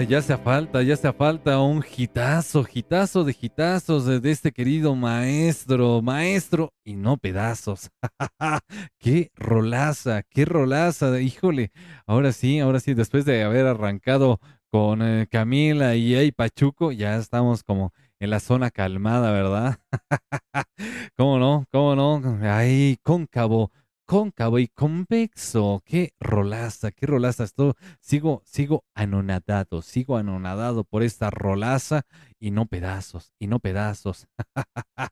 Ya hace falta, ya hace falta un hitazo, hitazo de hitazos de, este querido maestro, maestro y no pedazos. qué rolaza, qué rolaza, híjole. Ahora sí, ahora sí, después de haber arrancado con eh, Camila y Ey Pachuco, ya estamos como en la zona calmada, ¿verdad? ¿Cómo no? ¿Cómo no? Ay, cóncavo, cóncavo y convexo. Qué rolaza, qué rolaza. Esto, sigo, sigo anonadado, sigo anonadado por esta rolaza y no pedazos, y no pedazos.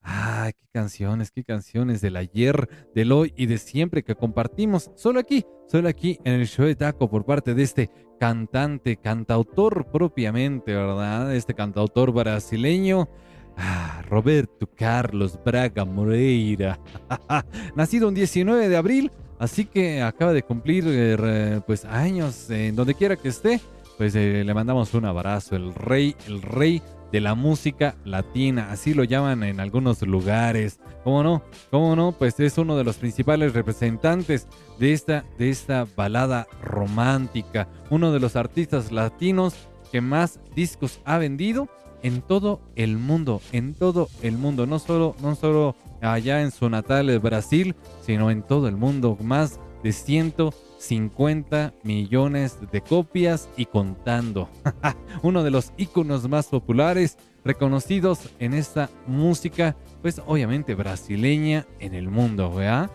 Ay, qué canciones, qué canciones del ayer, del hoy y de siempre que compartimos. Solo aquí, solo aquí en el show de taco por parte de este cantante, cantautor propiamente, ¿verdad? Este cantautor brasileño. Ah, Roberto Carlos Braga Moreira, nacido un 19 de abril, así que acaba de cumplir eh, pues años en donde quiera que esté, pues eh, le mandamos un abrazo, el rey, el rey de la música latina, así lo llaman en algunos lugares. ¿Cómo no? ¿Cómo no? Pues es uno de los principales representantes de esta, de esta balada romántica, uno de los artistas latinos que más discos ha vendido en todo el mundo, en todo el mundo, no solo, no solo allá en su natal eh, Brasil, sino en todo el mundo, más de 150 millones de copias y contando. Uno de los íconos más populares, reconocidos en esta música, pues obviamente brasileña en el mundo, ¿verdad?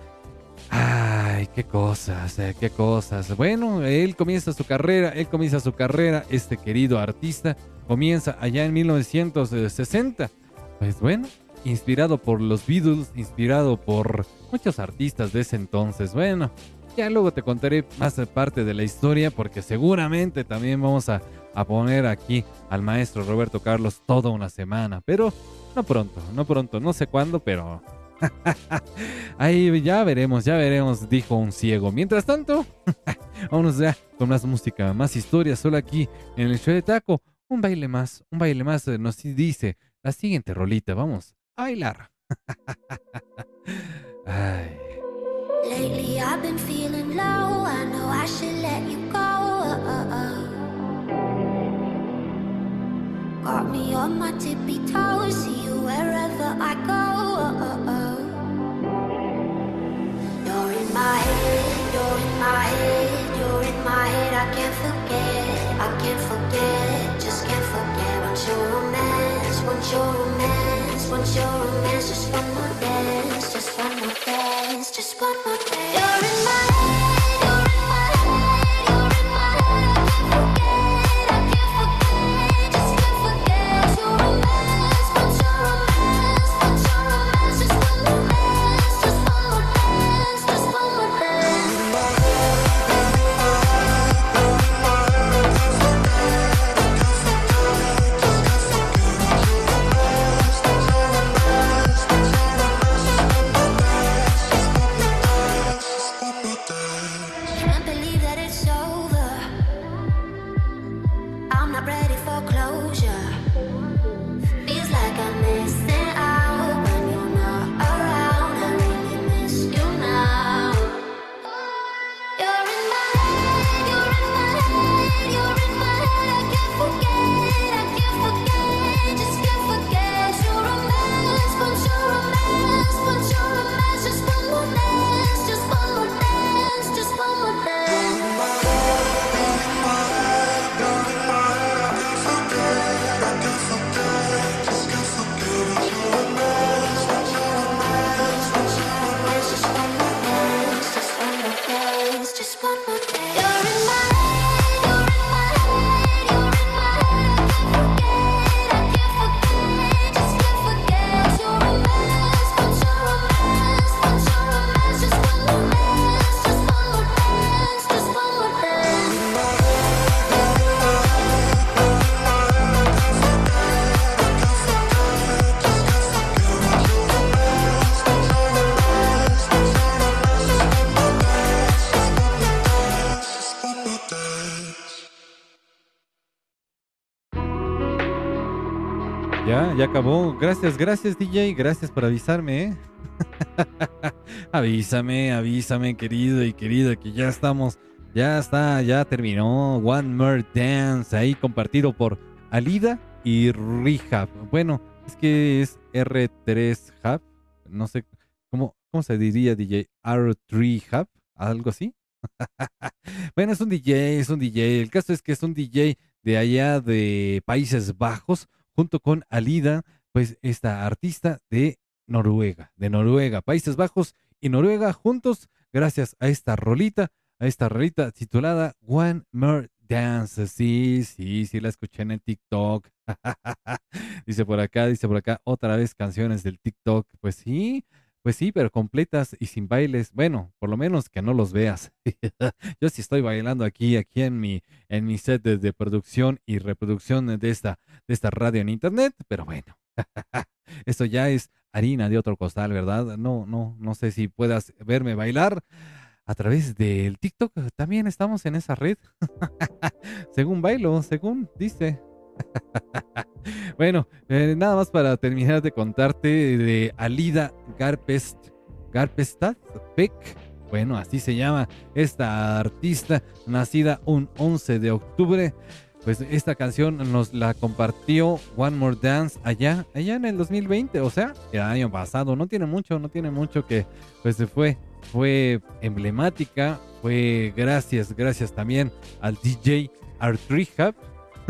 Ay, qué cosas, eh, qué cosas. Bueno, él comienza su carrera, él comienza su carrera, este querido artista comienza allá en 1960. Pues bueno, inspirado por los Beatles, inspirado por muchos artistas de ese entonces. Bueno, ya luego te contaré más parte de la historia porque seguramente también vamos a, a poner aquí al maestro Roberto Carlos toda una semana. Pero no pronto, no pronto, no sé cuándo, pero Ahí ya veremos, ya veremos, dijo un ciego. Mientras tanto, vámonos ya con más música, más historias, solo aquí en el show de taco. Un baile más, un baile más eh, nos dice la siguiente rolita. Vamos a bailar. Ay. Lately I've been feeling low. I know I should let you go. Uh, uh, uh. Got me on my tippy toes. See you wherever I go. Just one more dance, just one more dance, just one more dance. You're in my Ya, acabó. Gracias, gracias DJ, gracias por avisarme, ¿eh? avísame, avísame, querido y querida, que ya estamos, ya está, ya terminó One More Dance, ahí compartido por Alida y Rehab. Bueno, es que es R3 Hub, no sé cómo, cómo se diría DJ, R3 Hub, algo así. bueno, es un DJ, es un DJ. El caso es que es un DJ de allá de Países Bajos, junto con Alida, pues esta artista de Noruega, de Noruega, Países Bajos y Noruega juntos, gracias a esta rolita, a esta rolita titulada One More Dance. Sí, sí, sí, la escuché en el TikTok. dice por acá, dice por acá, otra vez canciones del TikTok. Pues sí, pues sí, pero completas y sin bailes. Bueno, por lo menos que no los veas. Yo sí estoy bailando aquí, aquí en mi, en mi set de, producción y reproducción de esta, de esta radio en internet, pero bueno. Esto ya es harina de otro costal, ¿verdad? No, no, no sé si puedas verme bailar a través del TikTok. También estamos en esa red. según bailo, según dice. bueno, eh, nada más para terminar de contarte de Alida Garpest, Garpestad Peck. Bueno, así se llama esta artista, nacida un 11 de octubre. Pues esta canción nos la compartió One More Dance allá, allá en el 2020, o sea, el año pasado. No tiene mucho, no tiene mucho que pues se fue, fue emblemática, fue gracias, gracias también al DJ Artrihab.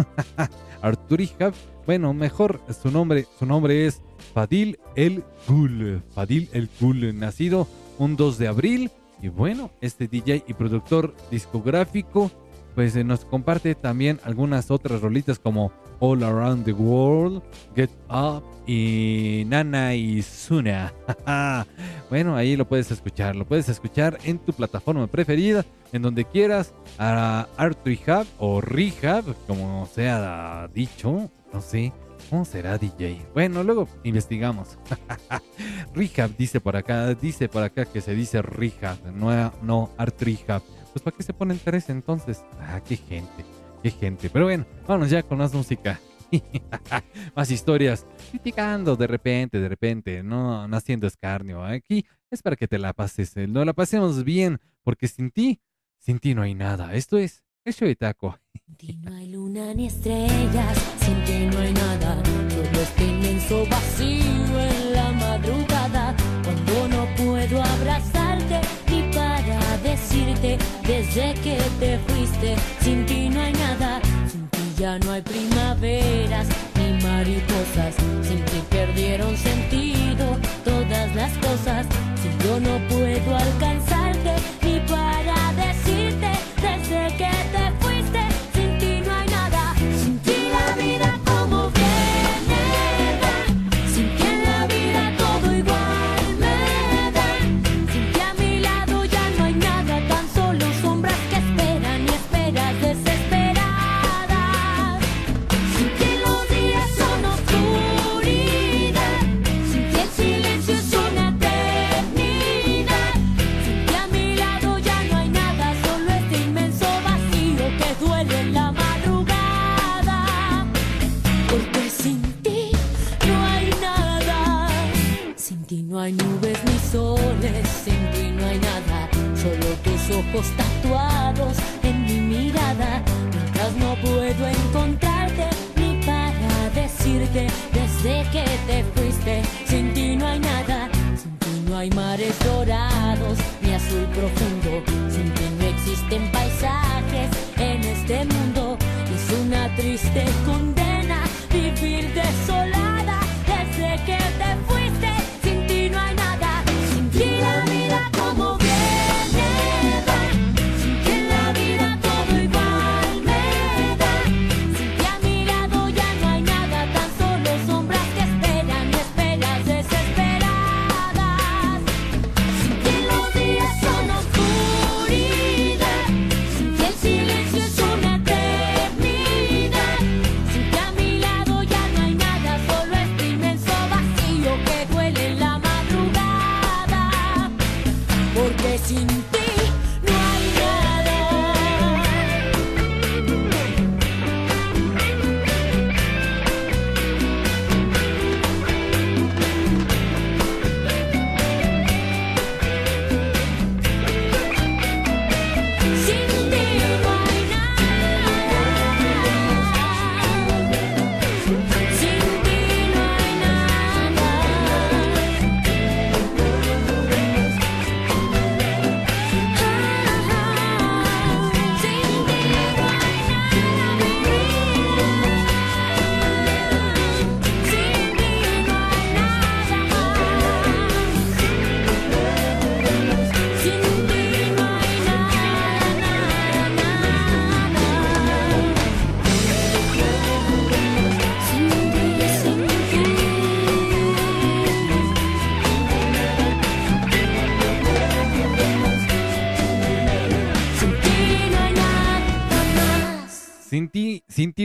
Arturihab, bueno, mejor su nombre, su nombre es Fadil El Gul, Fadil El Gul, nacido un 2 de abril y bueno, este DJ y productor discográfico pues eh, nos comparte también algunas otras rolitas como All Around the World, Get Up y Nana y Suna. bueno, ahí lo puedes escuchar, lo puedes escuchar en tu plataforma preferida, en donde quieras, a Art Rehab o Rehab, como sea dicho, no sé. ¿Cómo será DJ? Bueno, luego investigamos. Rehab dice por acá, dice por acá que se dice Rehab, no, no Art Rehab. Pues ¿para qué se ponen tres entonces? Ah, qué gente, qué gente. Pero bueno, vámonos ya con más música. más historias. Criticando de repente, de repente, no, no haciendo escarnio. Aquí es para que te la pases, eh, no la pasemos bien, porque sin ti, sin ti no hay nada. Esto es el show de taco. Sin ti no hay luna ni estrellas, sin ti no hay nada. solo este inmenso vacío en la madrugada, cuando no puedo abrazarte ni para decirte desde que te fuiste, sin ti no hay nada, sin ti ya no hay primaveras ni mariposas, sin ti perdieron sentido todas las cosas, si yo no puedo alcanzarte no hay nubes ni soles, sin ti no hay nada, solo tus ojos tatuados en mi mirada. Mientras no puedo encontrarte ni para decirte desde que te fuiste, sin ti no hay nada, sin ti no hay mares dorados ni azul profundo, sin ti no existen paisajes en este mundo. Es una triste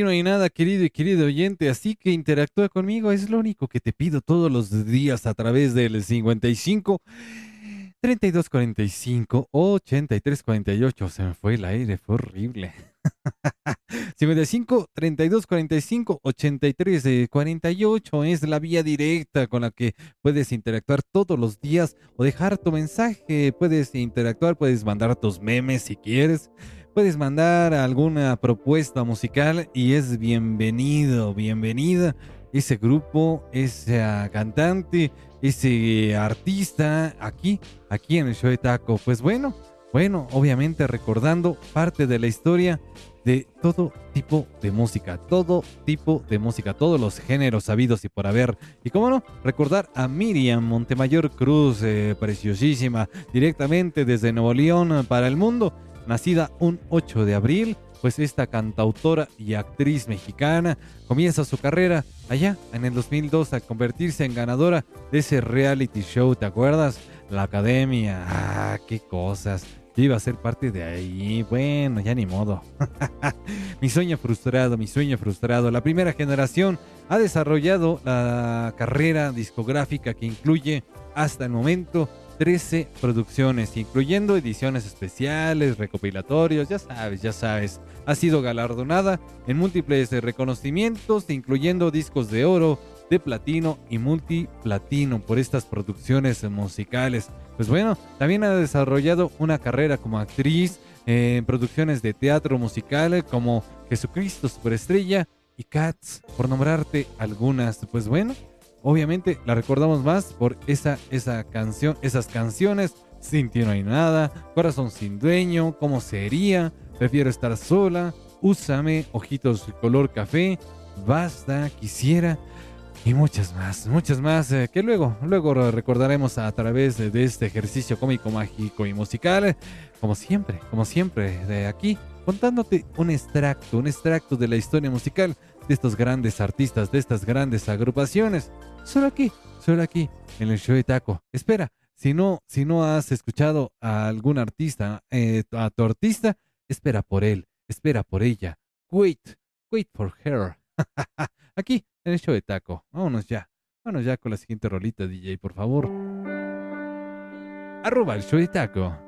no hay nada, querido y querido oyente, así que interactúa conmigo, es lo único que te pido todos los días a través del 55 32 45 83 48. Se me fue el aire, fue horrible. 55 32 45 83 eh, 48 es la vía directa con la que puedes interactuar todos los días o dejar tu mensaje. Puedes interactuar, puedes mandar tus memes si quieres. Puedes mandar alguna propuesta musical y es bienvenido, bienvenida ese grupo, ese cantante, ese artista aquí, aquí en el show de Taco. Pues bueno, bueno, obviamente recordando parte de la historia de todo tipo de música, todo tipo de música, todos los géneros sabidos y por haber. Y cómo no, recordar a Miriam Montemayor Cruz, eh, preciosísima, directamente desde Nuevo León para el mundo, nacida un 8 de abril. Pues esta cantautora y actriz mexicana comienza su carrera allá en el 2002 a convertirse en ganadora de ese reality show, ¿te acuerdas? La Academia, ah, qué cosas. Yo iba a ser parte de ahí. Bueno, ya ni modo. mi sueño frustrado, mi sueño frustrado. La primera generación ha desarrollado la carrera discográfica que incluye hasta el momento 13 producciones, incluyendo ediciones especiales, recopilatorios, ya sabes, ya sabes. Ha sido galardonada en múltiples reconocimientos, incluyendo discos de oro, de platino y multiplatino por estas producciones musicales. Pues bueno, también ha desarrollado una carrera como actriz eh, en producciones de teatro musical como Jesucristo Superestrella y Cats, por nombrarte algunas. Pues bueno, obviamente la recordamos más por esa, esa canción, esas canciones. Sin ti no hay nada, Corazón sin dueño, ¿Cómo sería? Prefiero estar sola, Úsame, Ojitos color café, Basta, Quisiera y muchas más, muchas más eh, que luego, luego recordaremos a través de, de, este ejercicio cómico, mágico y musical, como siempre, como siempre, de aquí, contándote un extracto, un extracto de la historia musical de estos grandes artistas, de estas grandes agrupaciones, solo aquí, solo aquí, en el show de Taco. Espera, si no, si no has escuchado a algún artista, eh, a tu artista, espera por él, espera por ella. Wait, wait for her. Aquí, en el show de taco. Vámonos ya. Vámonos ya con la siguiente rolita, DJ, por favor. Arroba el show de taco.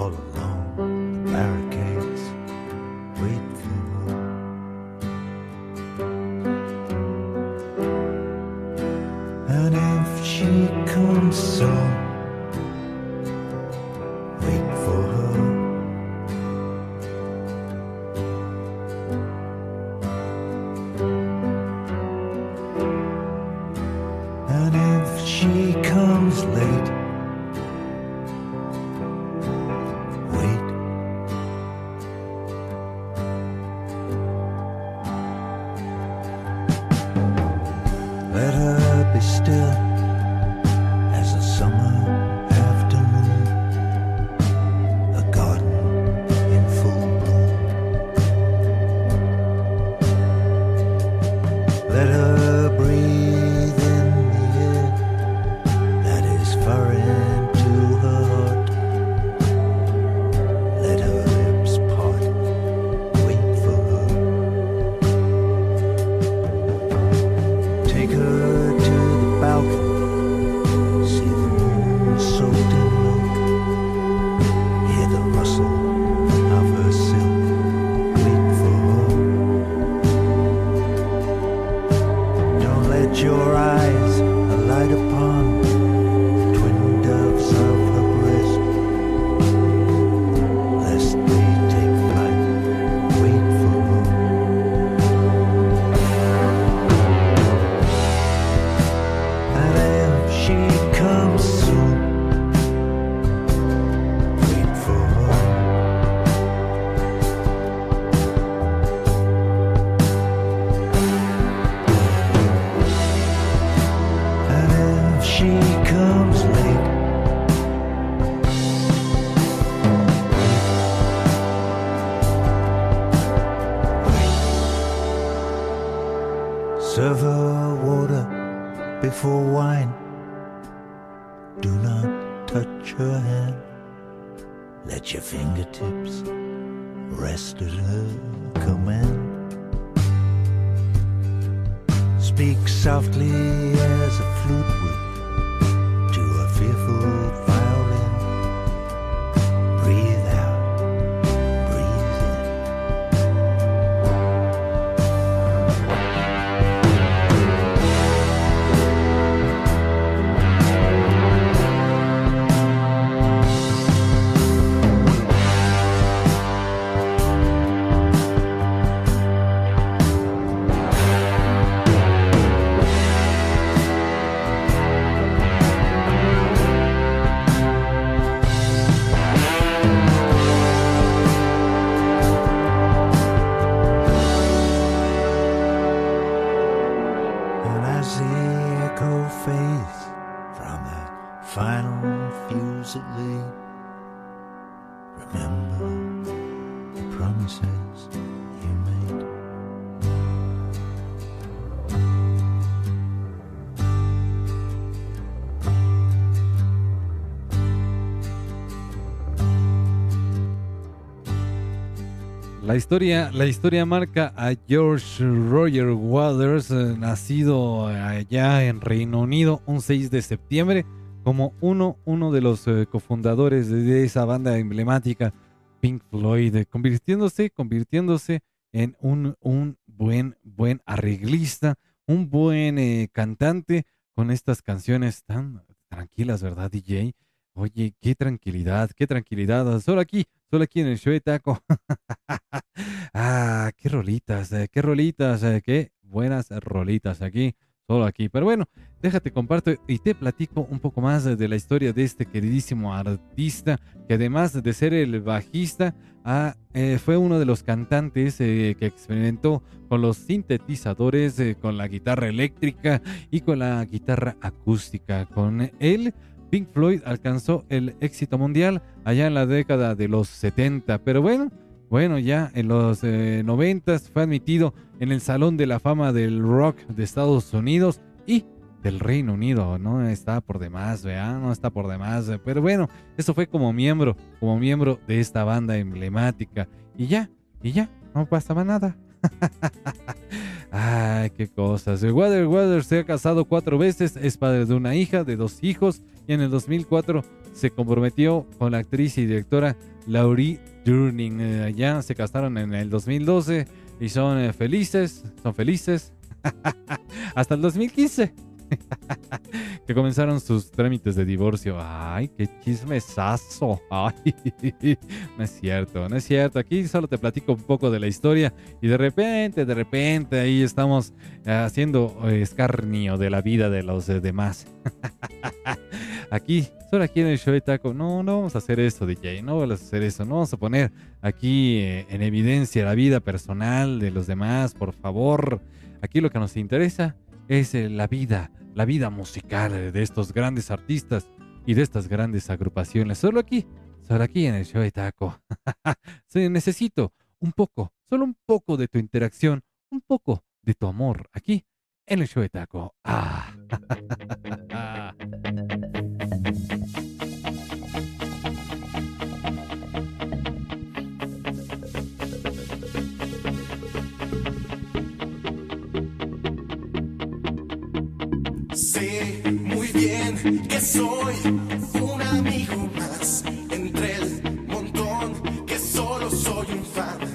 All La historia, la historia marca a George Roger Waters, eh, nacido allá en Reino Unido un 6 de septiembre, como uno, uno de los eh, cofundadores de, esa banda emblemática Pink Floyd, eh, convirtiéndose, convirtiéndose en un, un buen, buen arreglista, un buen eh, cantante con estas canciones tan tranquilas, ¿verdad, DJ? Oye, qué tranquilidad, qué tranquilidad. Solo aquí, solo aquí en el show de taco. ah, qué rolitas, eh, qué rolitas, eh, qué buenas rolitas aquí, solo aquí. Pero bueno, déjate comparto y te platico un poco más de la historia de este queridísimo artista que además de ser el bajista, eh, fue uno de los cantantes que experimentó con los sintetizadores, con la guitarra eléctrica y con la guitarra acústica. Con él, Pink Floyd alcanzó el éxito mundial allá en la década de los 70. Pero bueno, bueno, ya en los eh, 90 fue admitido en el Salón de la Fama del Rock de Estados Unidos y del Reino Unido. No está por demás, ¿verdad? No está por demás. Pero bueno, eso fue como miembro, como miembro de esta banda emblemática. Y ya, y ya, no pasaba nada. Ay, qué cosas. Water Waters se ha casado cuatro veces, es padre de una hija, de dos hijos, y en el 2004 se comprometió con la actriz y directora Laurie Durning. Eh, allá se casaron en el 2012 y son eh, felices, son felices hasta el 2015. que comenzaron sus trámites de divorcio. Ay, qué chismesazo. Ay, no es cierto, no es cierto. Aquí solo te platico un poco de la historia y de repente, de repente ahí estamos eh, haciendo eh, escarnio de la vida de los eh, demás. aquí, solo aquí en el show de taco. No, no vamos a hacer eso, DJ. No vamos a hacer eso. No vamos a poner aquí en evidencia la vida personal de los demás, por favor. Aquí lo que nos interesa es la vida, la vida musical de estos grandes artistas y de estas grandes agrupaciones. Solo aquí, solo aquí en el show de taco. Necesito un poco, solo un poco de tu interacción, un poco de tu amor aquí en el show de taco. Ah. Sé muy bien que soy un amigo más entre el montón, que solo soy un fan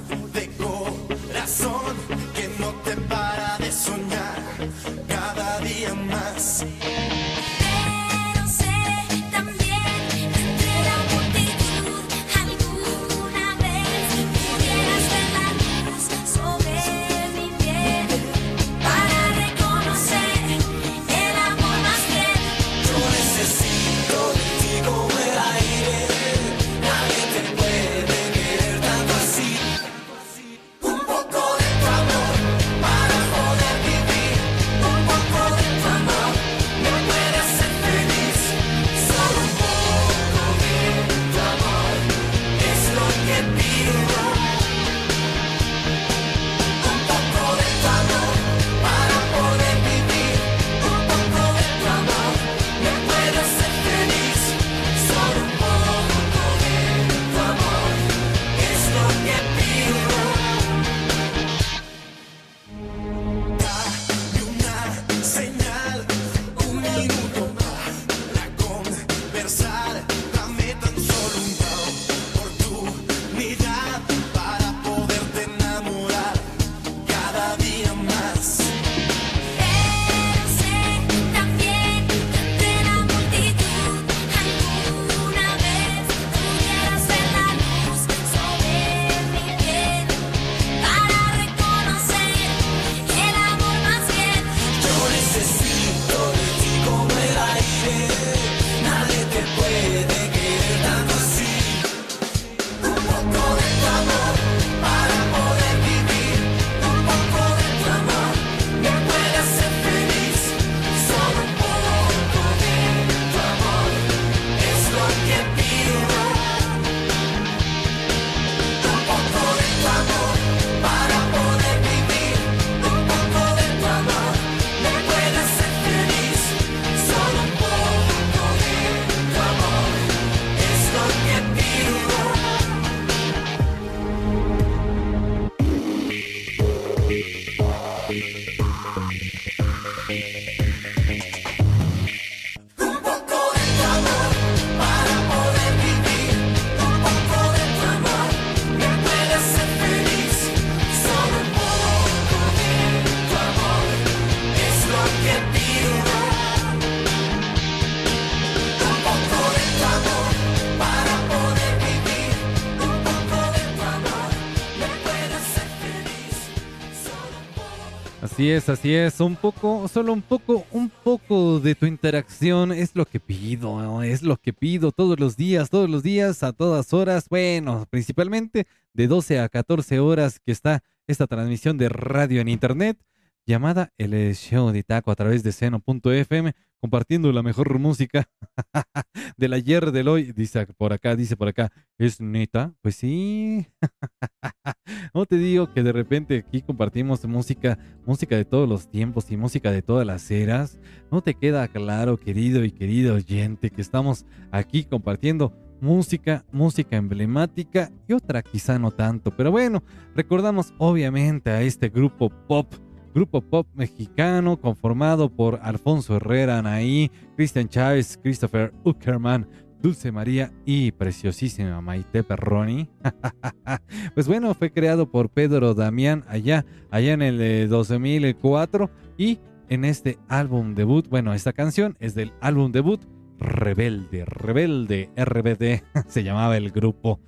Así es, así es. Un poco, solo un poco, un poco de tu interacción es lo que pido, es lo que pido todos los días, todos los días, a todas horas. Bueno, principalmente de 12 a 14 horas que está esta transmisión de radio en internet llamada El Show de Taco a través de seno.fm, compartiendo la mejor música del ayer, del hoy. Dice por acá, dice por acá, ¿es neta? Pues sí. no te digo que de repente aquí compartimos música, música de todos los tiempos y música de todas las eras. ¿No te queda claro, querido y querido oyente, que estamos aquí compartiendo música, música emblemática y otra quizá no tanto. Pero bueno, recordamos obviamente a este grupo pop, grupo pop mexicano conformado por Alfonso Herrera Anaí, Cristian Chávez, Christopher Uckerman, Dulce María y preciosísima Maite Perroni. pues bueno, fue creado por Pedro Damián allá, allá en el 2004 eh, y en este álbum debut, bueno, esta canción es del álbum debut Rebelde, Rebelde, RBD, se llamaba el grupo.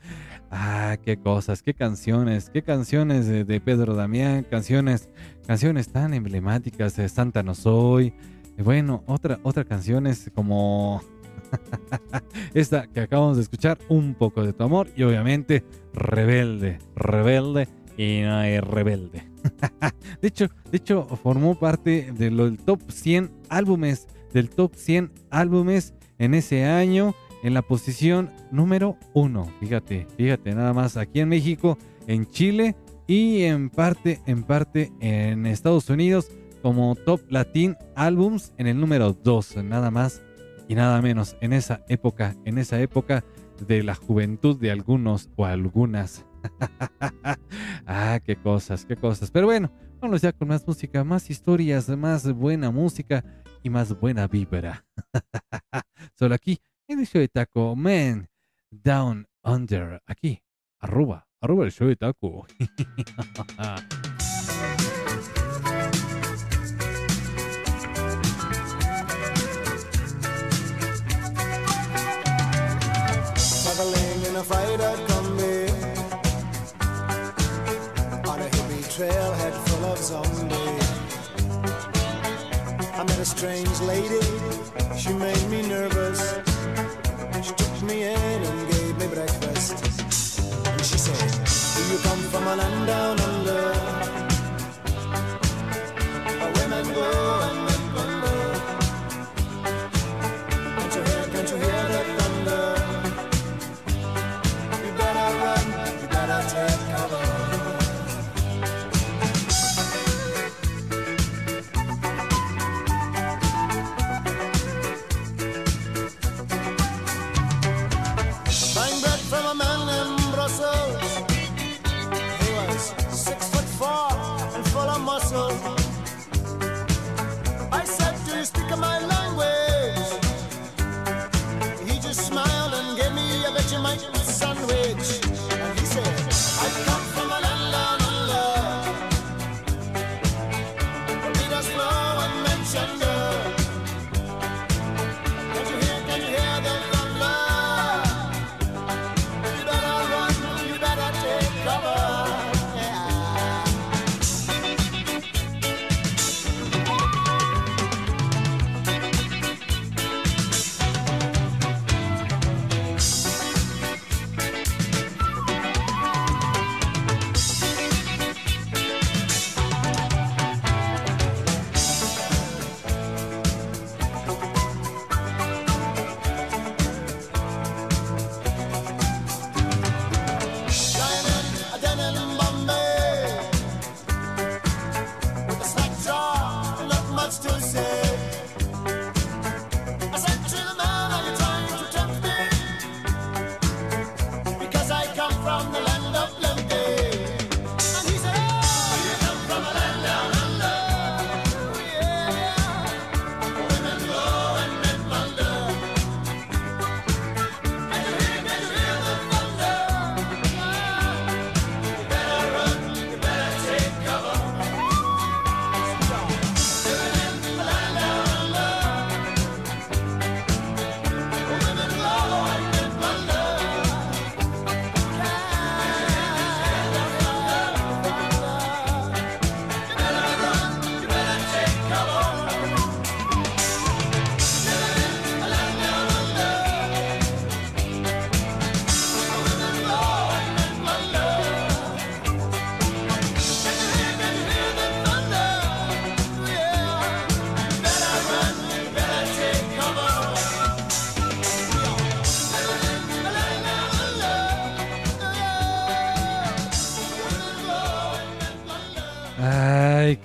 Ah, qué cosas, qué canciones, qué canciones de, Pedro Damián, canciones, canciones tan emblemáticas Santa No Soy. Bueno, otra, otra canción es como esta que acabamos de escuchar, Un poco de tu amor y obviamente Rebelde, Rebelde y no hay Rebelde. de hecho, de hecho formó parte del top 100 álbumes, del top 100 álbumes en ese año en la posición número uno. Fíjate, fíjate, nada más aquí en México, en Chile y en parte, en parte en Estados Unidos como Top Latin Albums en el número 2, nada más y nada menos en esa época, en esa época de la juventud de algunos o algunas. ah, qué cosas, qué cosas. Pero bueno, vamos ya con más música, más historias, más buena música y más buena vibra. Solo aquí en el show de taco, man, down under, aquí, arroba, arroba el show de taco. Full of zombies. I met a strange lady, she made me nervous. Me in and gave me breakfast. And she said, Do you come from a land down under? Where women go Oh.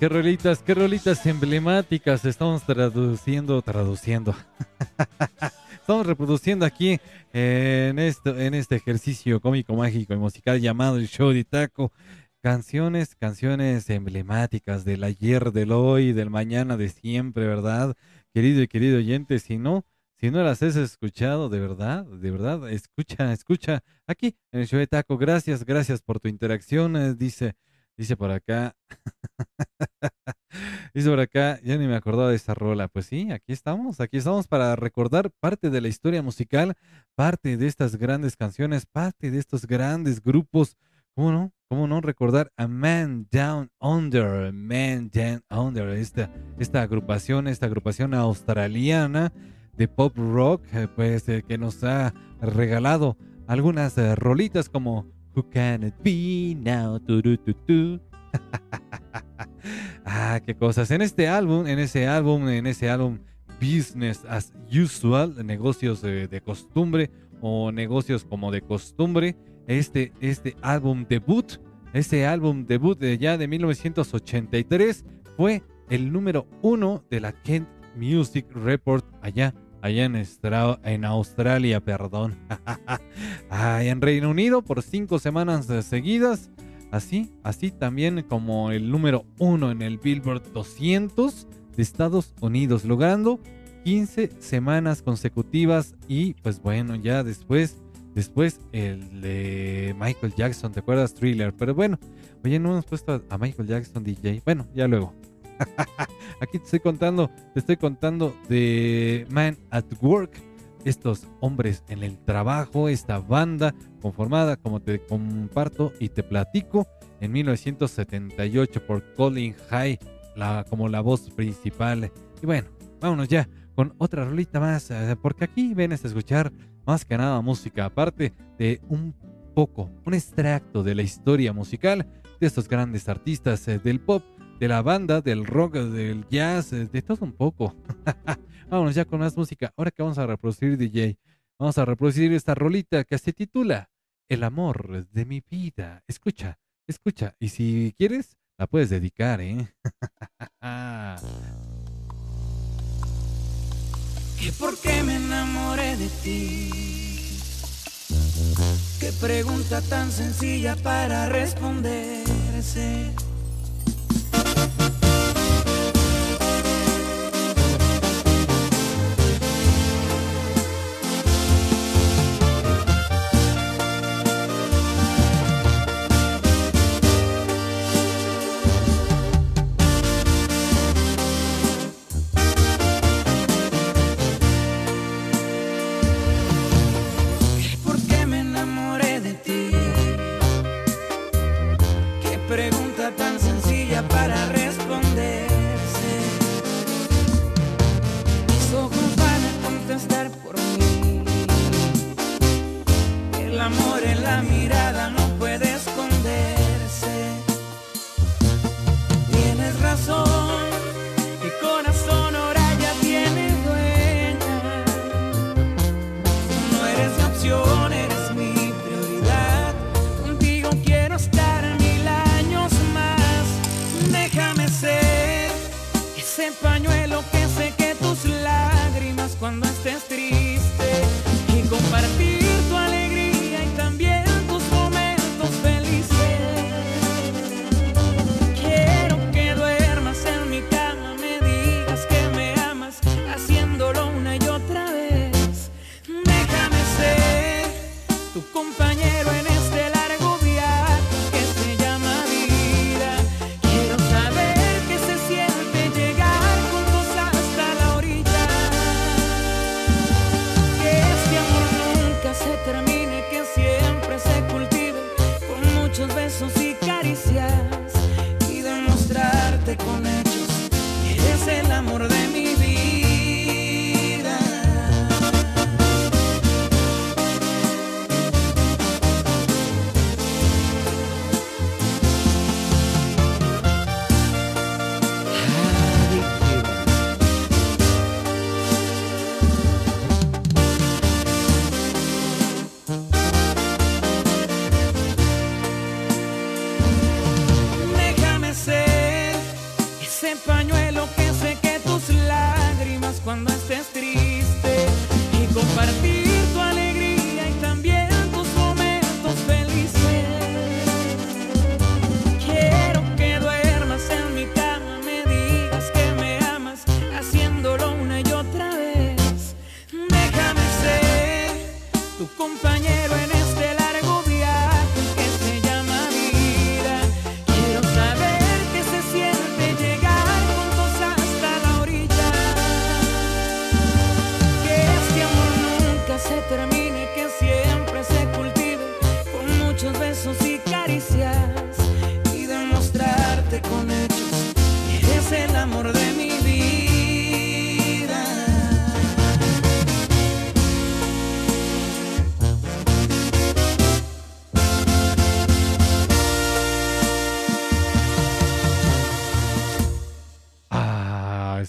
Qué rolitas, qué rolitas emblemáticas estamos traduciendo, traduciendo. estamos reproduciendo aquí en, esto, en este ejercicio cómico, mágico y musical llamado el show de taco. Canciones, canciones emblemáticas del ayer, del hoy, del mañana, de siempre, ¿verdad? Querido y querido oyente, si no, si no las has escuchado, de verdad, de verdad, escucha, escucha aquí en el show de taco. Gracias, gracias por tu interacción, eh, dice, dice por acá. Dice por acá, ya ni me acordaba de esa rola. Pues sí, aquí estamos, aquí estamos para recordar parte de la historia musical, parte de estas grandes canciones, parte de estos grandes grupos. ¿Cómo no? ¿Cómo no recordar a Man Down Under? Man Down Under, esta, esta agrupación, esta agrupación australiana de pop rock, eh, pues eh, que nos ha regalado algunas eh, rolitas como Who Can It Be Now? Turu, tu, tu. ah, qué cosas. En este álbum, en ese álbum, en ese álbum Business as Usual, negocios de, de costumbre o negocios como de costumbre, este, este álbum debut, este álbum debut de ya de 1983 fue el número uno de la Kent Music Report allá, allá en, Australia, perdón. ah, en Reino Unido por cinco semanas eh, seguidas. Así, así también como el número uno en el Billboard 200 de Estados Unidos, logrando 15 semanas consecutivas y pues bueno, ya después, después el de Michael Jackson, ¿te acuerdas? Thriller, pero bueno, oye, no hemos puesto a Michael Jackson DJ, bueno, ya luego. Aquí te estoy contando, te estoy contando de Man at Work, estos hombres en el trabajo, esta banda conformada, como te comparto y te platico, en 1978 por Colin High, la, como la voz principal. Y bueno, vámonos ya con otra rolita más, eh, porque aquí vienes a escuchar más que nada música, aparte de un poco, un extracto de la historia musical de estos grandes artistas eh, del pop, de la banda, del rock, del jazz, eh, de todo un poco. Vámonos ya con más música. Ahora que vamos a reproducir DJ, vamos a reproducir esta rolita que se titula El amor de mi vida. Escucha, escucha. Y si quieres, la puedes dedicar, ¿eh? que por qué me enamoré de ti. Qué pregunta tan sencilla para responderse. Thank you.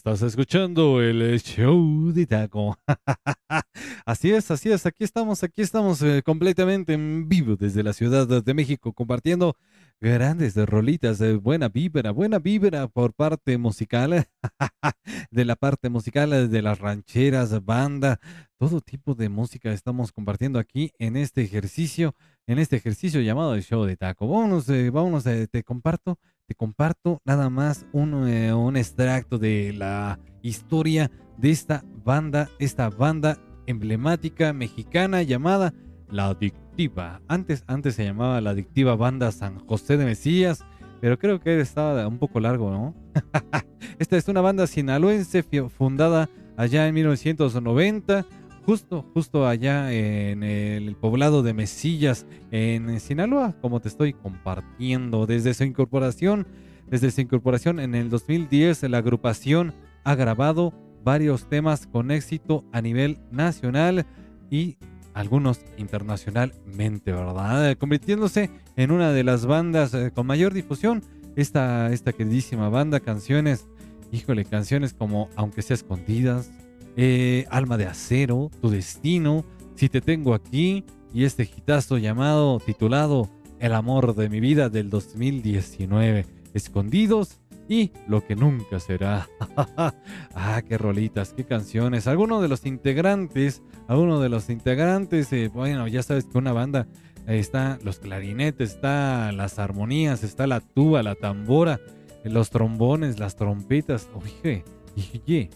Estás escuchando el show de taco. así es, así es. Aquí estamos, aquí estamos eh, completamente en vivo desde la Ciudad de México compartiendo grandes rolitas de buena vibra, buena vibra por parte musical, de la parte musical de las rancheras, banda, todo tipo de música estamos compartiendo aquí en este ejercicio, en este ejercicio llamado el show de taco. Vámonos, eh, vámonos, eh, te comparto te comparto nada más un, eh, un, extracto de la historia de esta banda, esta banda emblemática mexicana llamada La Adictiva. Antes, antes se llamaba La Adictiva Banda San José de Mesías, pero creo que estaba un poco largo, ¿no? esta es una banda sinaloense fundada allá en 1990 justo, justo allá en el poblado de Mesillas, en Sinaloa, como te estoy compartiendo. Desde su incorporación, desde su incorporación en el 2010, la agrupación ha grabado varios temas con éxito a nivel nacional y algunos internacionalmente, ¿verdad? Convirtiéndose en una de las bandas eh, con mayor difusión. Esta, esta queridísima banda, canciones, híjole, canciones como Aunque sea escondidas, eh, Alma de Acero, Tu Destino, Si Te Tengo Aquí y este hitazo llamado, titulado El Amor de mi Vida del 2019, Escondidos y Lo que Nunca Será. ah, qué rolitas, qué canciones. Algunos de los integrantes, algunos de los integrantes, eh, bueno, ya sabes que una banda está los clarinetes, está las armonías, está la tuba, la tambora, los trombones, las trompetas. Oye,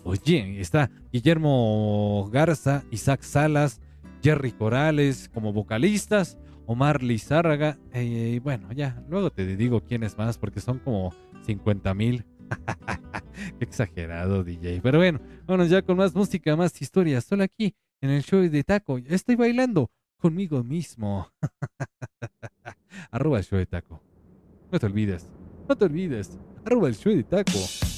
Oye, está Guillermo Garza, Isaac Salas, Jerry Corales como vocalistas, Omar Lizárraga, eh, y bueno, ya, luego te digo quiénes más porque son como 50 mil. Qué exagerado, DJ. Pero bueno, vámonos ya con más música, más historias, solo aquí en el show de Taco. Estoy bailando conmigo mismo. Arroba el show de Taco. No te olvides, no te olvides. Arroba el show de Taco.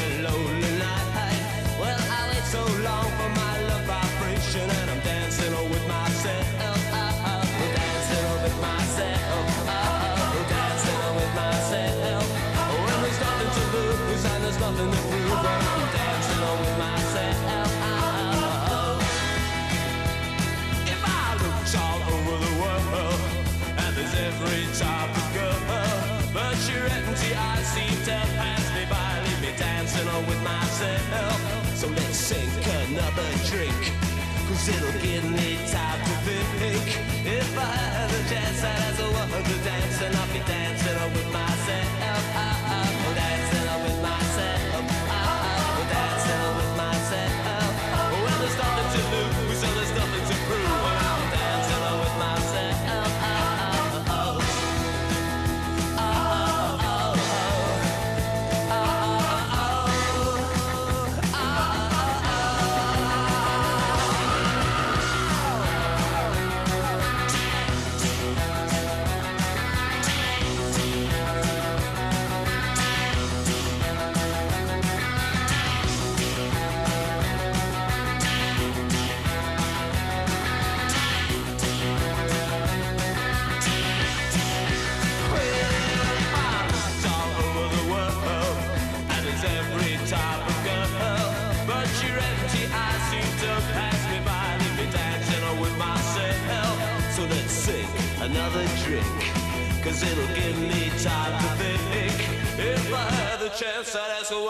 it'll be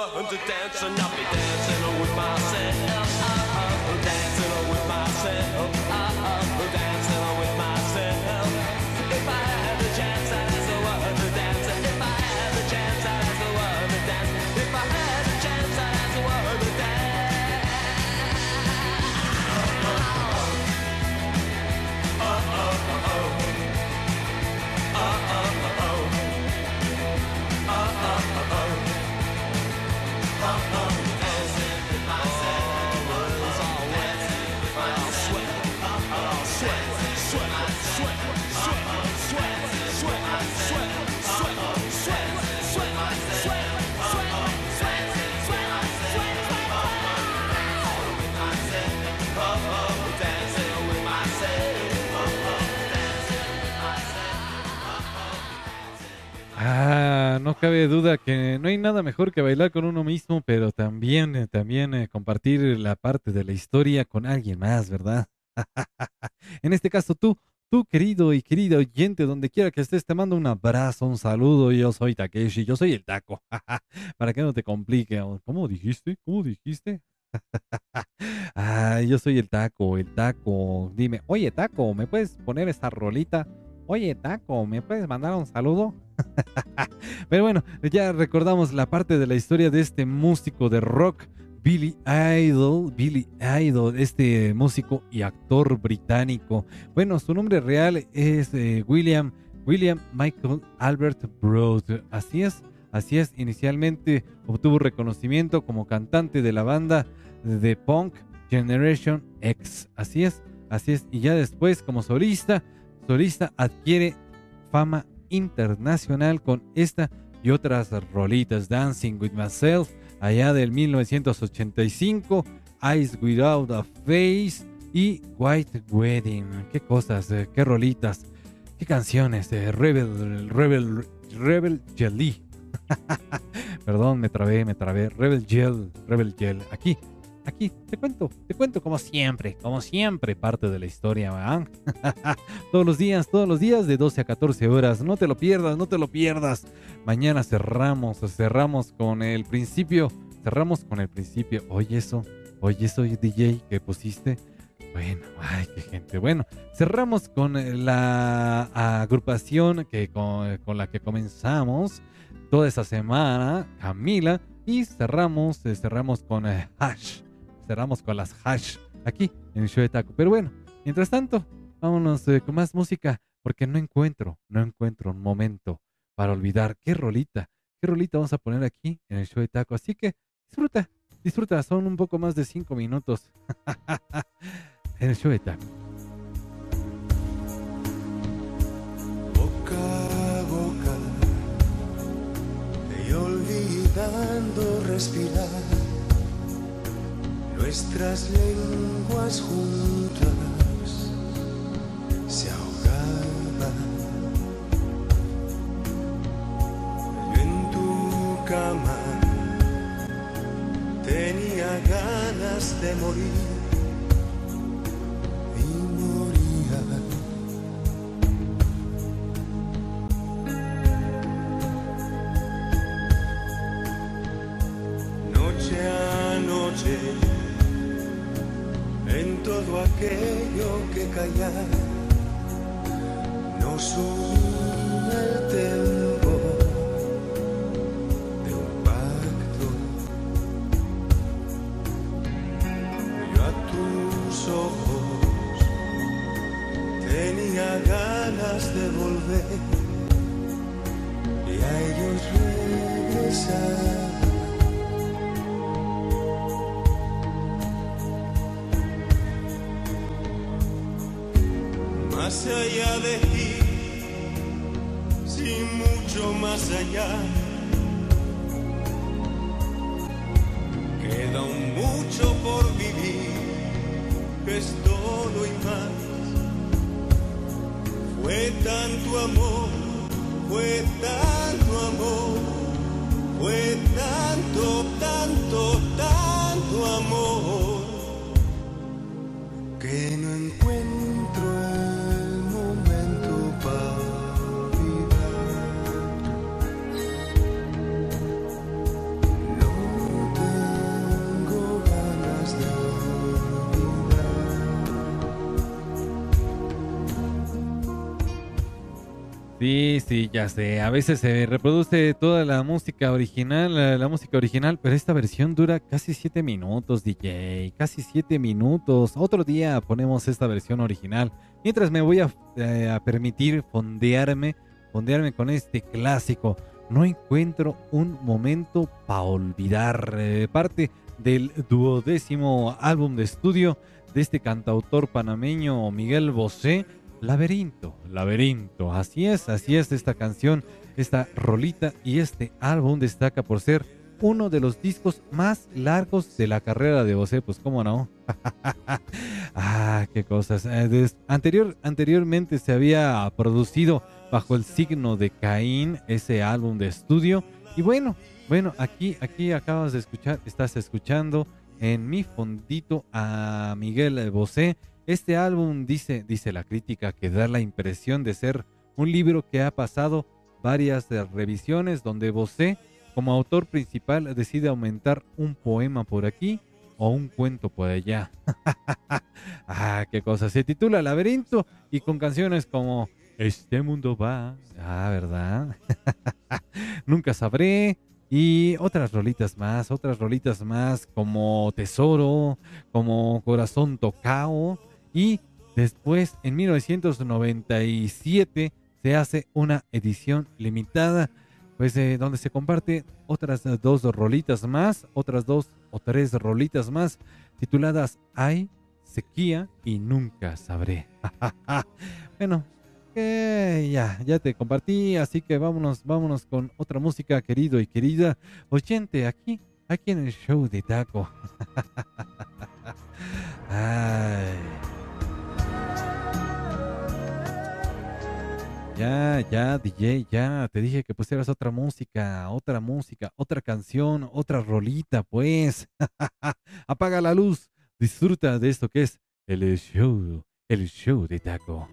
I'd a woman to dance, and I'll be dancing with myself. Ah, no cabe duda que no hay nada mejor que bailar con uno mismo, pero también, eh, también eh, compartir la parte de la historia con alguien más, ¿verdad? en este caso tú, tú querido y querida oyente, donde quiera que estés, te mando un abrazo, un saludo. Yo soy Takeshi, yo soy el taco. Para que no te complique. ¿Cómo dijiste? ¿Cómo dijiste? ah, yo soy el taco, el taco. Dime, oye taco, ¿me puedes poner esta rolita? Oye taco, ¿me puedes mandar un saludo? Pero bueno, ya recordamos la parte de la historia de este músico de rock, Billy Idol, Billy Idol, este músico y actor británico. Bueno, su nombre real es eh, William, William Michael Albert Broad. Así es, así es. Inicialmente obtuvo reconocimiento como cantante de la banda de punk Generation X. Así es, así es. Y ya después como solista, solista adquiere fama internacional con esta y otras rolitas Dancing with Myself allá del 1985, Eyes Without a Face y White Wedding. Qué cosas, eh, qué rolitas, qué canciones de Rebel, Rebel, Rebel Jelly. Perdón, me trabé, me trabé. Rebel Gel, Rebel Gel. Aquí, aquí, te cuento, te cuento como siempre, como siempre, parte de la historia, ¿verdad? todos los días, todos los días de 12 a 14 horas. No te lo pierdas, no te lo pierdas. Mañana cerramos, cerramos con el principio, cerramos con el principio. Oye eso, oye eso DJ que pusiste. Bueno, ay, qué gente. Bueno, cerramos con la agrupación que con, con la que comenzamos toda esa semana, Camila, y cerramos, eh, cerramos con eh, Hash, cerramos con las Hash aquí en el show de Taco. Pero bueno, mientras tanto, vámonos eh, con más música, porque no encuentro, no encuentro un momento para olvidar qué rolita, qué rolita vamos a poner aquí en el show de Taco. Así que disfruta, disfruta, son un poco más de cinco minutos en el show de Taco. boca nuestras lenguas juntas se ahogaban. Yo en tu cama tenía ganas de morir kaya no sul. Sí, ya sé. A veces se reproduce toda la música original, la, la música original, pero esta versión dura casi 7 minutos, DJ. Casi 7 minutos. Otro día ponemos esta versión original. Mientras me voy a, eh, a permitir fondearme, fondearme con este clásico. No encuentro un momento para olvidar. eh, parte del duodécimo álbum de estudio de este cantautor panameño Miguel Bosé. Laberinto, laberinto, así es, así es esta canción, esta rolita y este álbum destaca por ser uno de los discos más largos de la carrera de Bosé, pues cómo no. ah, qué cosas. Eh, anterior, anteriormente se había producido bajo el signo de Caín, ese álbum de estudio. Y bueno, bueno, aquí, aquí acabas de escuchar, estás escuchando en mi fondito a Miguel Bosé. Este álbum dice, dice la crítica, que da la impresión de ser un libro que ha pasado varias revisiones donde Bosé, como autor principal, decide aumentar un poema por aquí o un cuento por allá. ah, qué cosa. Se titula Laberinto y con canciones como Este mundo va. Ah, ¿verdad? Nunca sabré. Y otras rolitas más, otras rolitas más como Tesoro, como Corazón Tocao. Y después, en 1997, se hace una edición limitada, pues eh, donde se comparte otras dos rolitas más, otras dos o tres rolitas más, tituladas Hay, Sequía y Nunca Sabré. bueno, que ya, ya te compartí, así que vámonos, vámonos con otra música, querido y querida oyente, aquí, aquí en el show de Taco. Ay. Ya, ya, DJ, ya, te dije que pusieras otra música, otra música, otra canción, otra rolita, pues. Apaga la luz, disfruta de esto que es el show, el show de taco.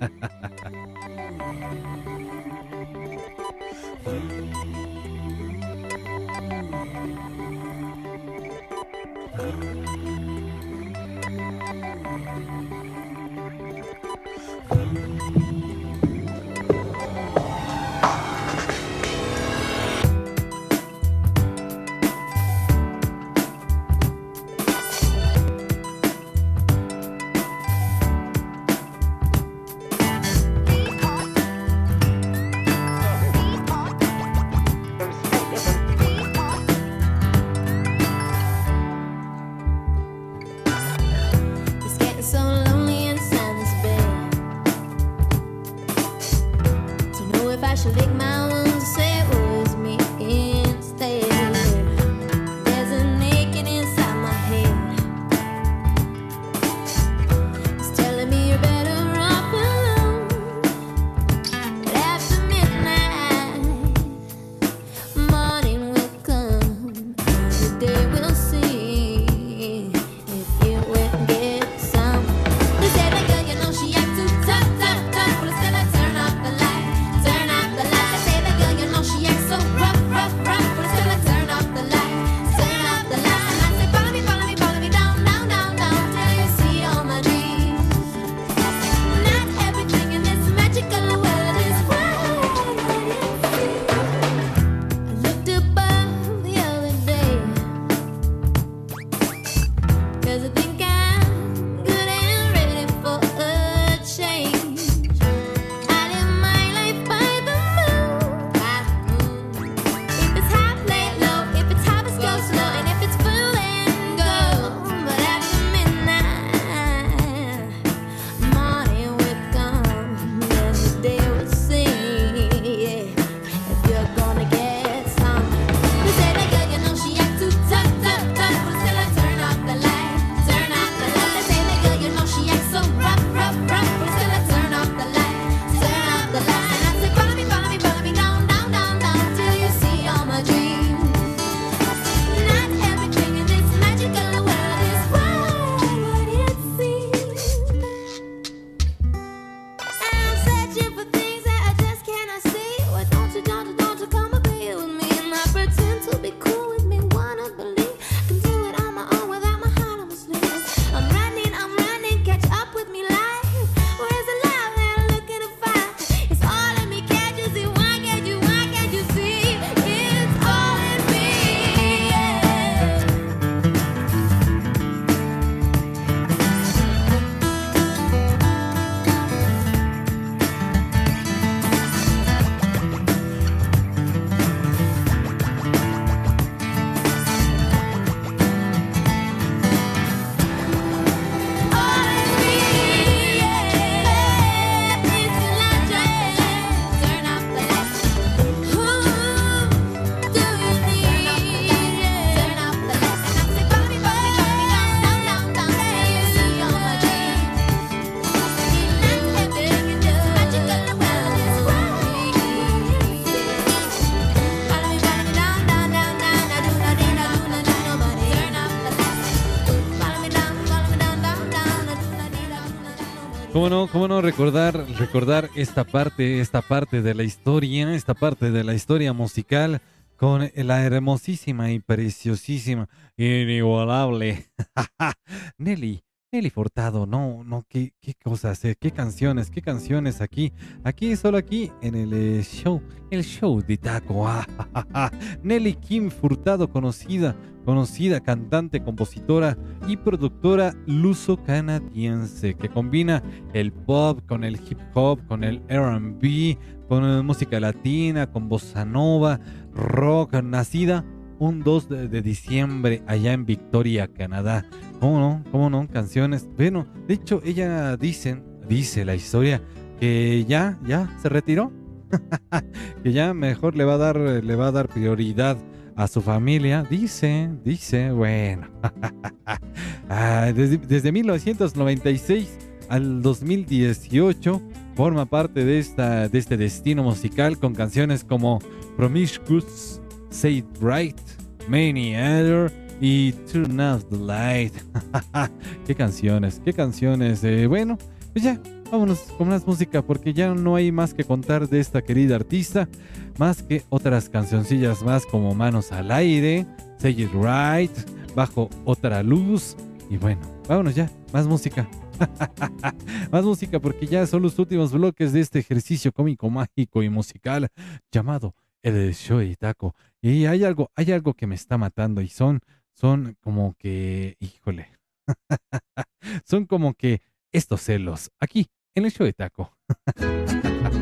¿Cómo no, cómo no recordar, recordar esta parte, esta parte de la historia, esta parte de la historia musical con la hermosísima y preciosísima, inigualable Nelly, Nelly Furtado, no, no, qué, qué cosas, eh, qué canciones, qué canciones aquí, aquí, solo aquí, en el eh, show, el show de Taco. Ah, Nelly Kim Furtado, conocida, conocida cantante, compositora y productora luso-canadiense, que combina el pop con el hip hop, con el RB, con eh, música latina, con bossa nova, rock, nacida un 2 de, diciembre allá en Victoria, Canadá. ¿Cómo no? ¿Cómo no? Canciones. Bueno, de hecho, ella dicen, dice la historia, que ya, ya se retiró. que ya mejor le va a dar, le va a dar prioridad a su familia. Dice, dice, bueno. Ah, desde, desde 1996 al 2018 forma parte de, esta, de este destino musical con canciones como Promiscuous, Say It Right, Many Other y Turn Off the Light. qué canciones, qué canciones. Eh, bueno, pues ya, vámonos con más música porque ya no hay más que contar de esta querida artista, más que otras cancioncillas más como Manos al Aire, Say It Right, Bajo Otra Luz. Y bueno, vámonos ya, más música. Más música porque ya son los últimos bloques de este ejercicio cómico, mágico y musical llamado el show de taco. Y hay algo, hay algo que me está matando y son, son como que, híjole, son como que estos celos aquí en el show de taco.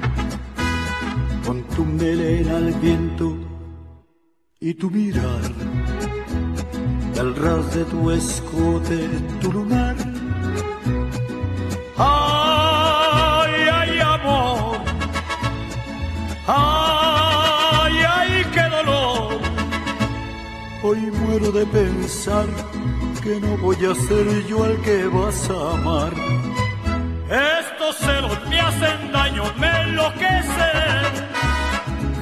tu melena al viento y tu mirar, del ras de tu escote, tu lunar. Ay, ay, amor, ay, ay, qué dolor. Hoy muero de pensar que no voy a ser yo al que vas a amar. Estos celos me hacen daño, me enloquecen.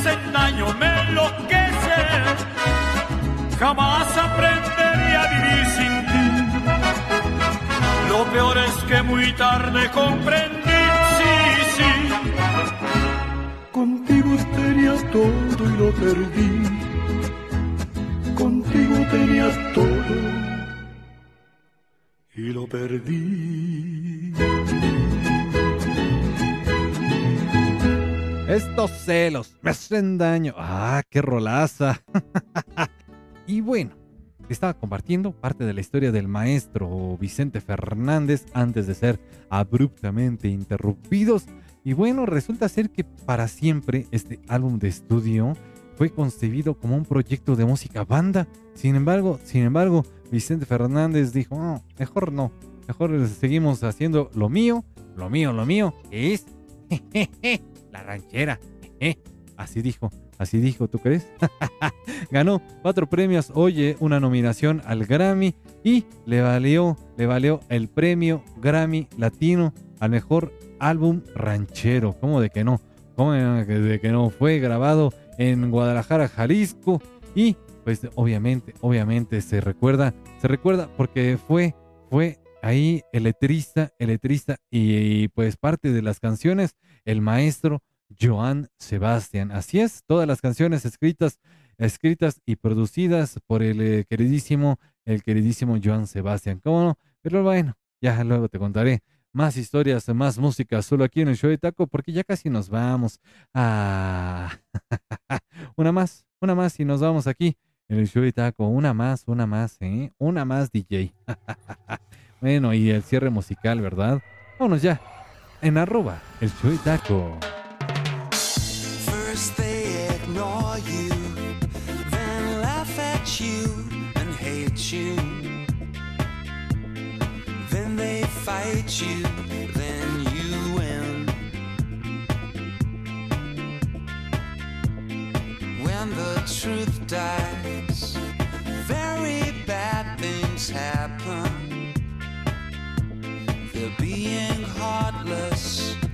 Hacen daño, me enloquecen. Jamás aprenderé a vivir sin ti. Lo peor es que muy tarde comprendí, sí, sí. Contigo tenía todo y lo perdí. Contigo tenía todo y lo perdí. Estos celos me hacen daño. Ah, qué rolaza. y bueno, estaba compartiendo parte de la historia del maestro Vicente Fernández antes de ser abruptamente interrumpidos. Y bueno, resulta ser que para siempre este álbum de estudio fue concebido como un proyecto de música banda. Sin embargo, sin embargo, Vicente Fernández dijo, no, mejor no, mejor seguimos haciendo lo mío, lo mío, lo mío, que es la ranchera. Así dijo, así dijo, ¿tú crees? Ganó cuatro premios, oye, una nominación al Grammy y le valió, le valió el premio Grammy Latino al mejor álbum ranchero. ¿Cómo de que no? ¿Cómo de que no? Fue grabado en Guadalajara, Jalisco y pues obviamente, obviamente se recuerda, se recuerda porque fue, fue ahí el letrista, el letrista y, pues parte de las canciones, el maestro Joan Sebastián. Así es, todas las canciones escritas, escritas y producidas por el eh, queridísimo, el queridísimo Joan Sebastián. ¿Cómo no? Pero bueno, ya luego te contaré más historias, más música, solo aquí en el show de Taco, porque ya casi nos vamos. Ah, una más, una más y nos vamos aquí en el show de Taco. Una más, una más, ¿eh? Una más, DJ. bueno, y el cierre musical, ¿verdad? Vámonos ya. en arroba el show Taco. fight you, then you win. When the truth dies, very bad things happen. They're being heartless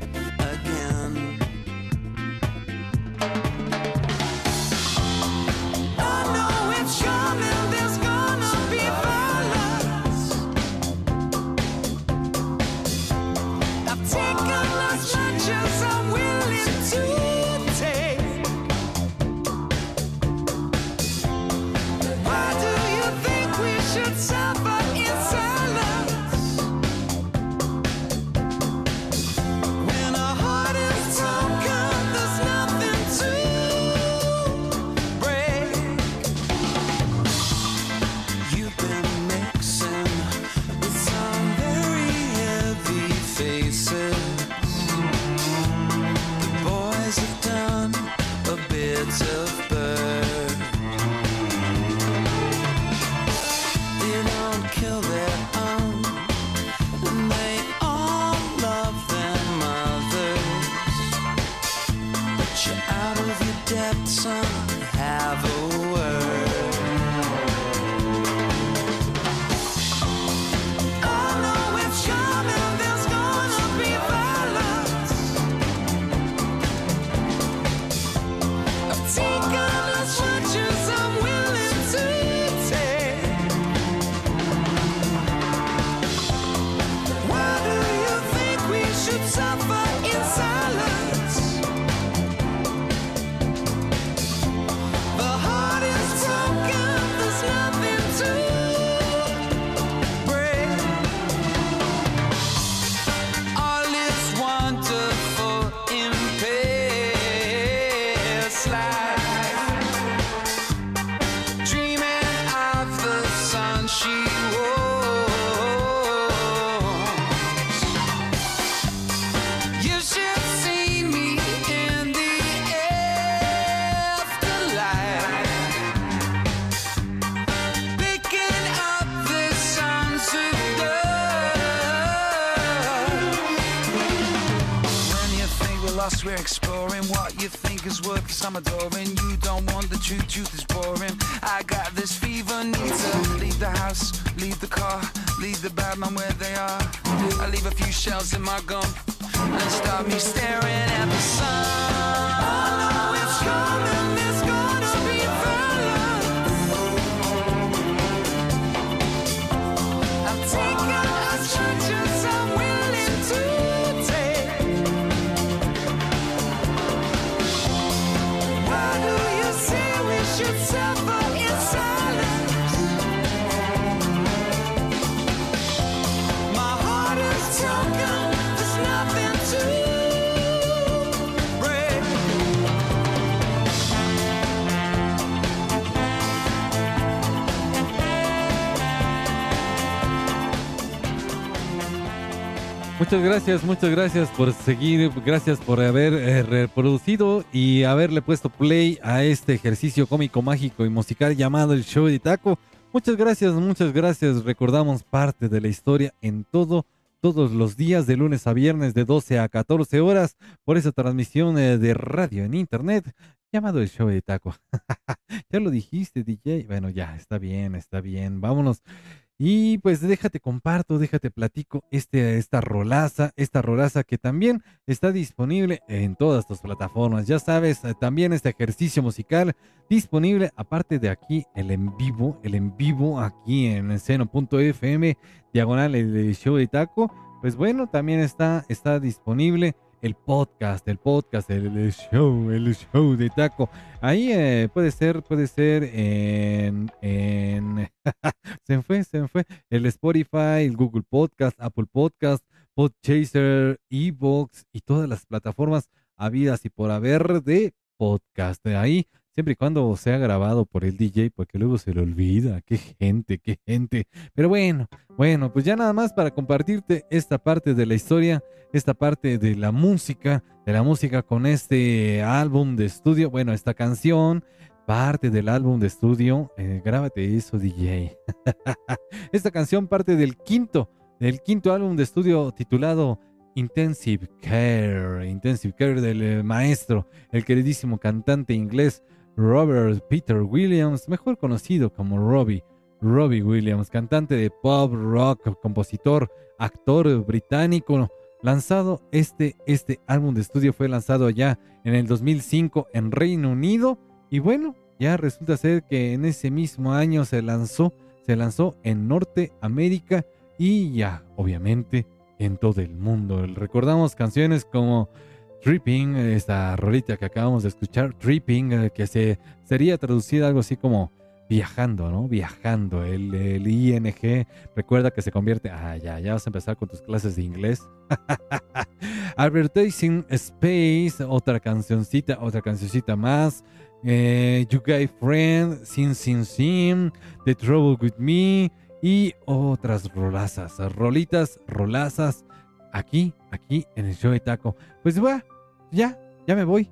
we're exploring what you think is worth, cause I'm adoring. You don't want the truth, truth is boring. I got this fever, need to leave the house, leave the car, leave the bad man where they are. I leave a few shells in my gum and start me staring at the sun. Muchas gracias, muchas gracias por seguir, gracias por haber eh, reproducido y haberle puesto play a este ejercicio cómico, mágico y musical llamado el show de taco. Muchas gracias, muchas gracias. Recordamos parte de la historia en todo, todos los días de lunes a viernes de 12 a 14 horas por esa transmisión eh, de radio en internet llamado el show de taco. ya lo dijiste, DJ. Bueno, ya, está bien, está bien. Vámonos. Y pues déjate comparto, déjate platico este, esta rolaza, esta rolaza que también está disponible en todas tus plataformas. Ya sabes, eh, también este ejercicio musical disponible, aparte de aquí, el en vivo, el en vivo aquí en seno.fm, diagonal el show de taco. Pues bueno, también está, está disponible el podcast, el podcast, el, show, el show de taco. Ahí eh, puede ser, puede ser en, en se me fue, se me fue, el Spotify, el Google Podcast, Apple Podcast, Podchaser, Evox y todas las plataformas habidas y por haber de podcast. Ahí siempre y cuando sea grabado por el DJ, porque luego se le olvida. Qué gente, qué gente. Pero bueno, bueno, pues ya nada más para compartirte esta parte de la historia, esta parte de la música, de la música con este álbum de estudio, bueno, esta canción. Parte del álbum de estudio, eh, grábate eso, DJ. esta canción parte del quinto, del quinto álbum de estudio titulado Intensive Care, Intensive Care del eh, maestro, el queridísimo cantante inglés Robert Peter Williams, mejor conocido como Robbie. Robbie Williams, cantante de pop, rock, compositor, actor británico, lanzado este, este álbum de estudio fue lanzado allá en el 2005 en Reino Unido y bueno, ya resulta ser que en ese mismo año se lanzó, se lanzó en Norteamérica y ya, obviamente, en todo el mundo. Recordamos canciones como Tripping, esta rolita que acabamos de escuchar, Tripping, eh, que se, sería traducida algo así como viajando, ¿no? Viajando. El, ING, recuerda que se convierte. Ah, ya, ya vas a empezar con tus clases de inglés. Advertising Space, otra cancioncita, otra cancioncita más. Eh, you Guy Friend, Sin Sin Sin, The Trouble With Me y otras rolazas, rolitas, rolazas, aquí, aquí en el show de taco. Pues va, ya, ya me voy.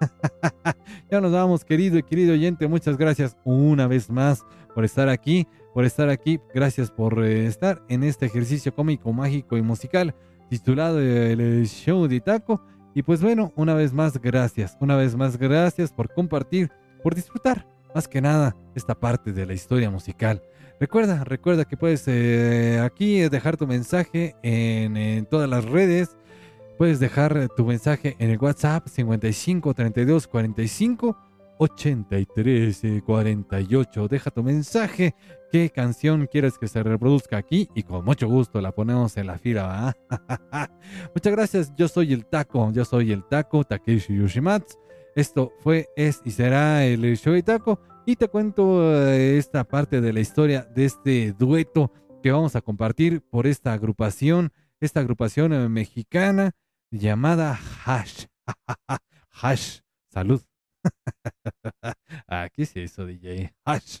ya nos vamos, querido y querido oyente. Muchas gracias una vez más por estar aquí, por estar aquí. Gracias por eh, estar en este ejercicio cómico, mágico y musical titulado El Show de Taco. Y pues bueno, una vez más, gracias. Una vez más, gracias por compartir, por disfrutar, más que nada, esta parte de la historia musical. Recuerda, recuerda que puedes eh, aquí dejar tu mensaje en, todas las redes. Puedes dejar tu mensaje en el WhatsApp 55 32 45 83 eh, 48. Deja tu mensaje, qué canción quieres que se reproduzca aquí y con mucho gusto la ponemos en la fila. Muchas gracias, yo soy el Taco, yo soy el Taco Takeshi Yoshimatsu. Esto fue, es y será el show de Taco y te cuento eh, esta parte de la historia de este dueto que vamos a compartir por esta agrupación, esta agrupación eh, mexicana llamada Hash. Hash, salud. ah, ¿qué es eso, DJ? Hash,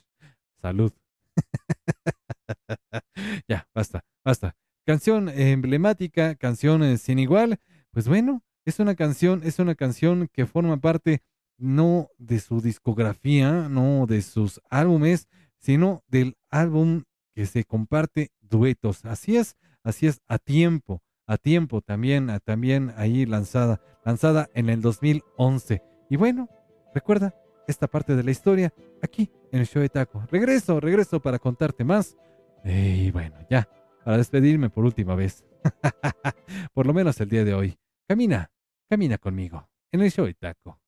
salud. ya, basta, basta. Canción emblemática, canción eh, sin igual. Pues bueno, es una canción, es una canción que forma parte no de su discografía, no de sus álbumes, sino del álbum que se comparte duetos. Así es, así es, a tiempo, a tiempo también, también ahí lanzada, lanzada en el 2011. Y bueno, recuerda esta parte de la historia aquí en el show de Taco. Regreso, regreso para contarte más. Y bueno, ya, para despedirme por última vez. por lo menos el día de hoy. Camina, camina conmigo en el show de Taco.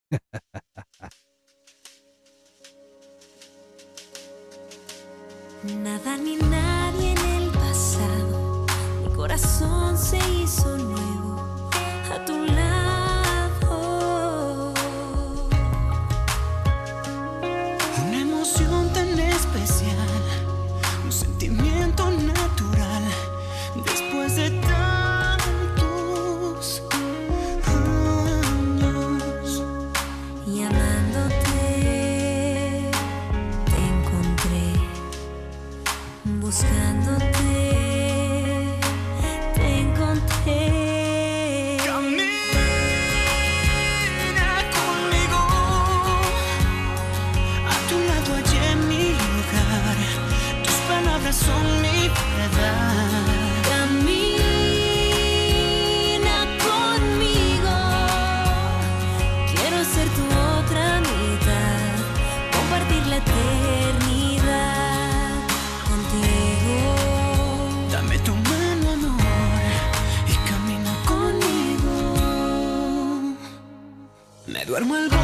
Nada ni nadie en el pasado, mi corazón se hizo nuevo a tu lado. Una emoción tan especial, duermo al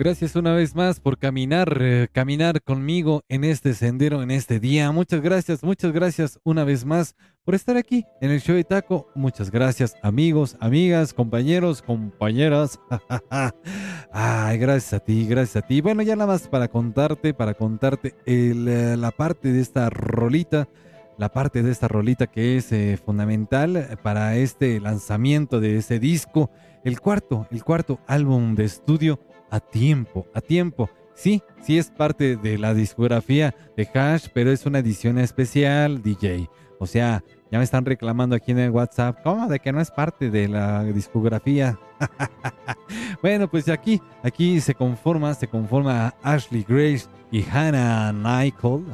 Gracias una vez más por caminar, eh, caminar conmigo en este sendero, en este día. Muchas gracias, muchas gracias una vez más por estar aquí en el show de Taco. Muchas gracias amigos, amigas, compañeros, compañeras. Ay, gracias a ti, gracias a ti. Bueno, ya nada más para contarte, para contarte eh, la parte de esta rolita la parte de esta rolita que es eh, fundamental para este lanzamiento de ese disco, el cuarto, el cuarto álbum de estudio a tiempo, a tiempo. Sí, sí es parte de la discografía de Hash, pero es una edición especial, DJ. O sea, ya me están reclamando aquí en el WhatsApp, ¿cómo? De que no es parte de la discografía. bueno, pues aquí, aquí se conforma, se conforma Ashley Grace y Hannah Nicole.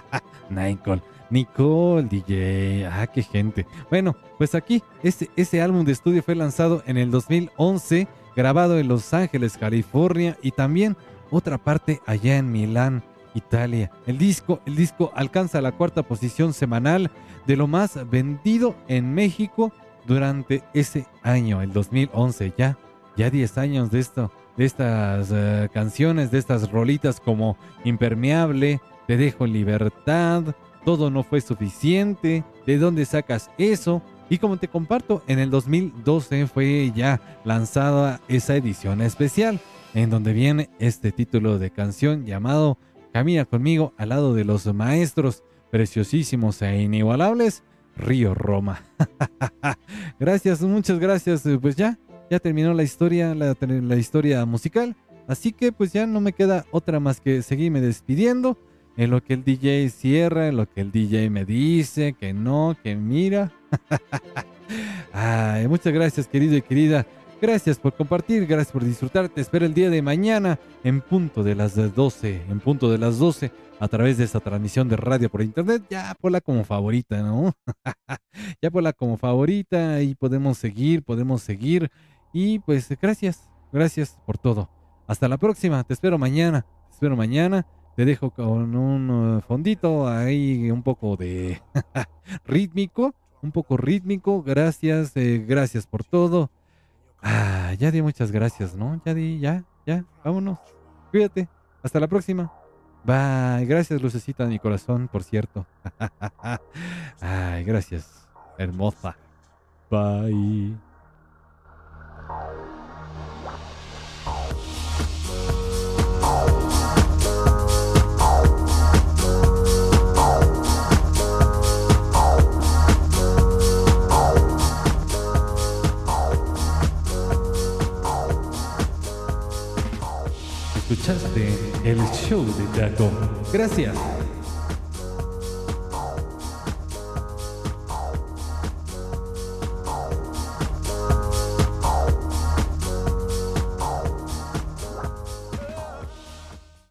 Nicole. Nicole DJ, ah, qué gente. Bueno, pues aquí, ese, ese álbum de estudio fue lanzado en el 2011, grabado en Los Ángeles, California, y también otra parte allá en Milán, Italia. El disco, el disco alcanza la cuarta posición semanal de lo más vendido en México durante ese año, el 2011. Ya, ya 10 años de esto, de estas eh, canciones, de estas rolitas como Impermeable, Te dejo en libertad, Todo no fue suficiente, ¿de dónde sacas eso? Y como te comparto, en el 2012 fue ya lanzada esa edición especial, en donde viene este título de canción llamado Camina conmigo al lado de los maestros preciosísimos e inigualables, Río Roma. gracias, muchas gracias. Pues ya, ya terminó la historia, la, la historia musical. Así que pues ya no me queda otra más que seguirme despidiendo. En lo que el DJ cierra, en lo que el DJ me dice, que no, que mira. Muchas gracias, querido y querida. Gracias por compartir, gracias por disfrutar. Te espero el día de mañana en punto de las 12, en punto de las 12, a través de esta transmisión de radio por internet. Ya ponla como favorita, ¿no? ya ponla como favorita y podemos seguir, podemos seguir. Y pues gracias, gracias por todo. Hasta la próxima, te espero mañana, te espero mañana. Te dejo con un uh, fondito ahí un poco de rítmico, un poco rítmico. Gracias, eh, gracias por todo. Ah, ya di muchas gracias, ¿no? Ya di, ya, ya, vámonos. Cuídate. Hasta la próxima. Bye. Gracias, Lucecita de mi corazón, por cierto. Ay, gracias. Hermosa. Bye. Escuchaste el show de Taco. Gracias.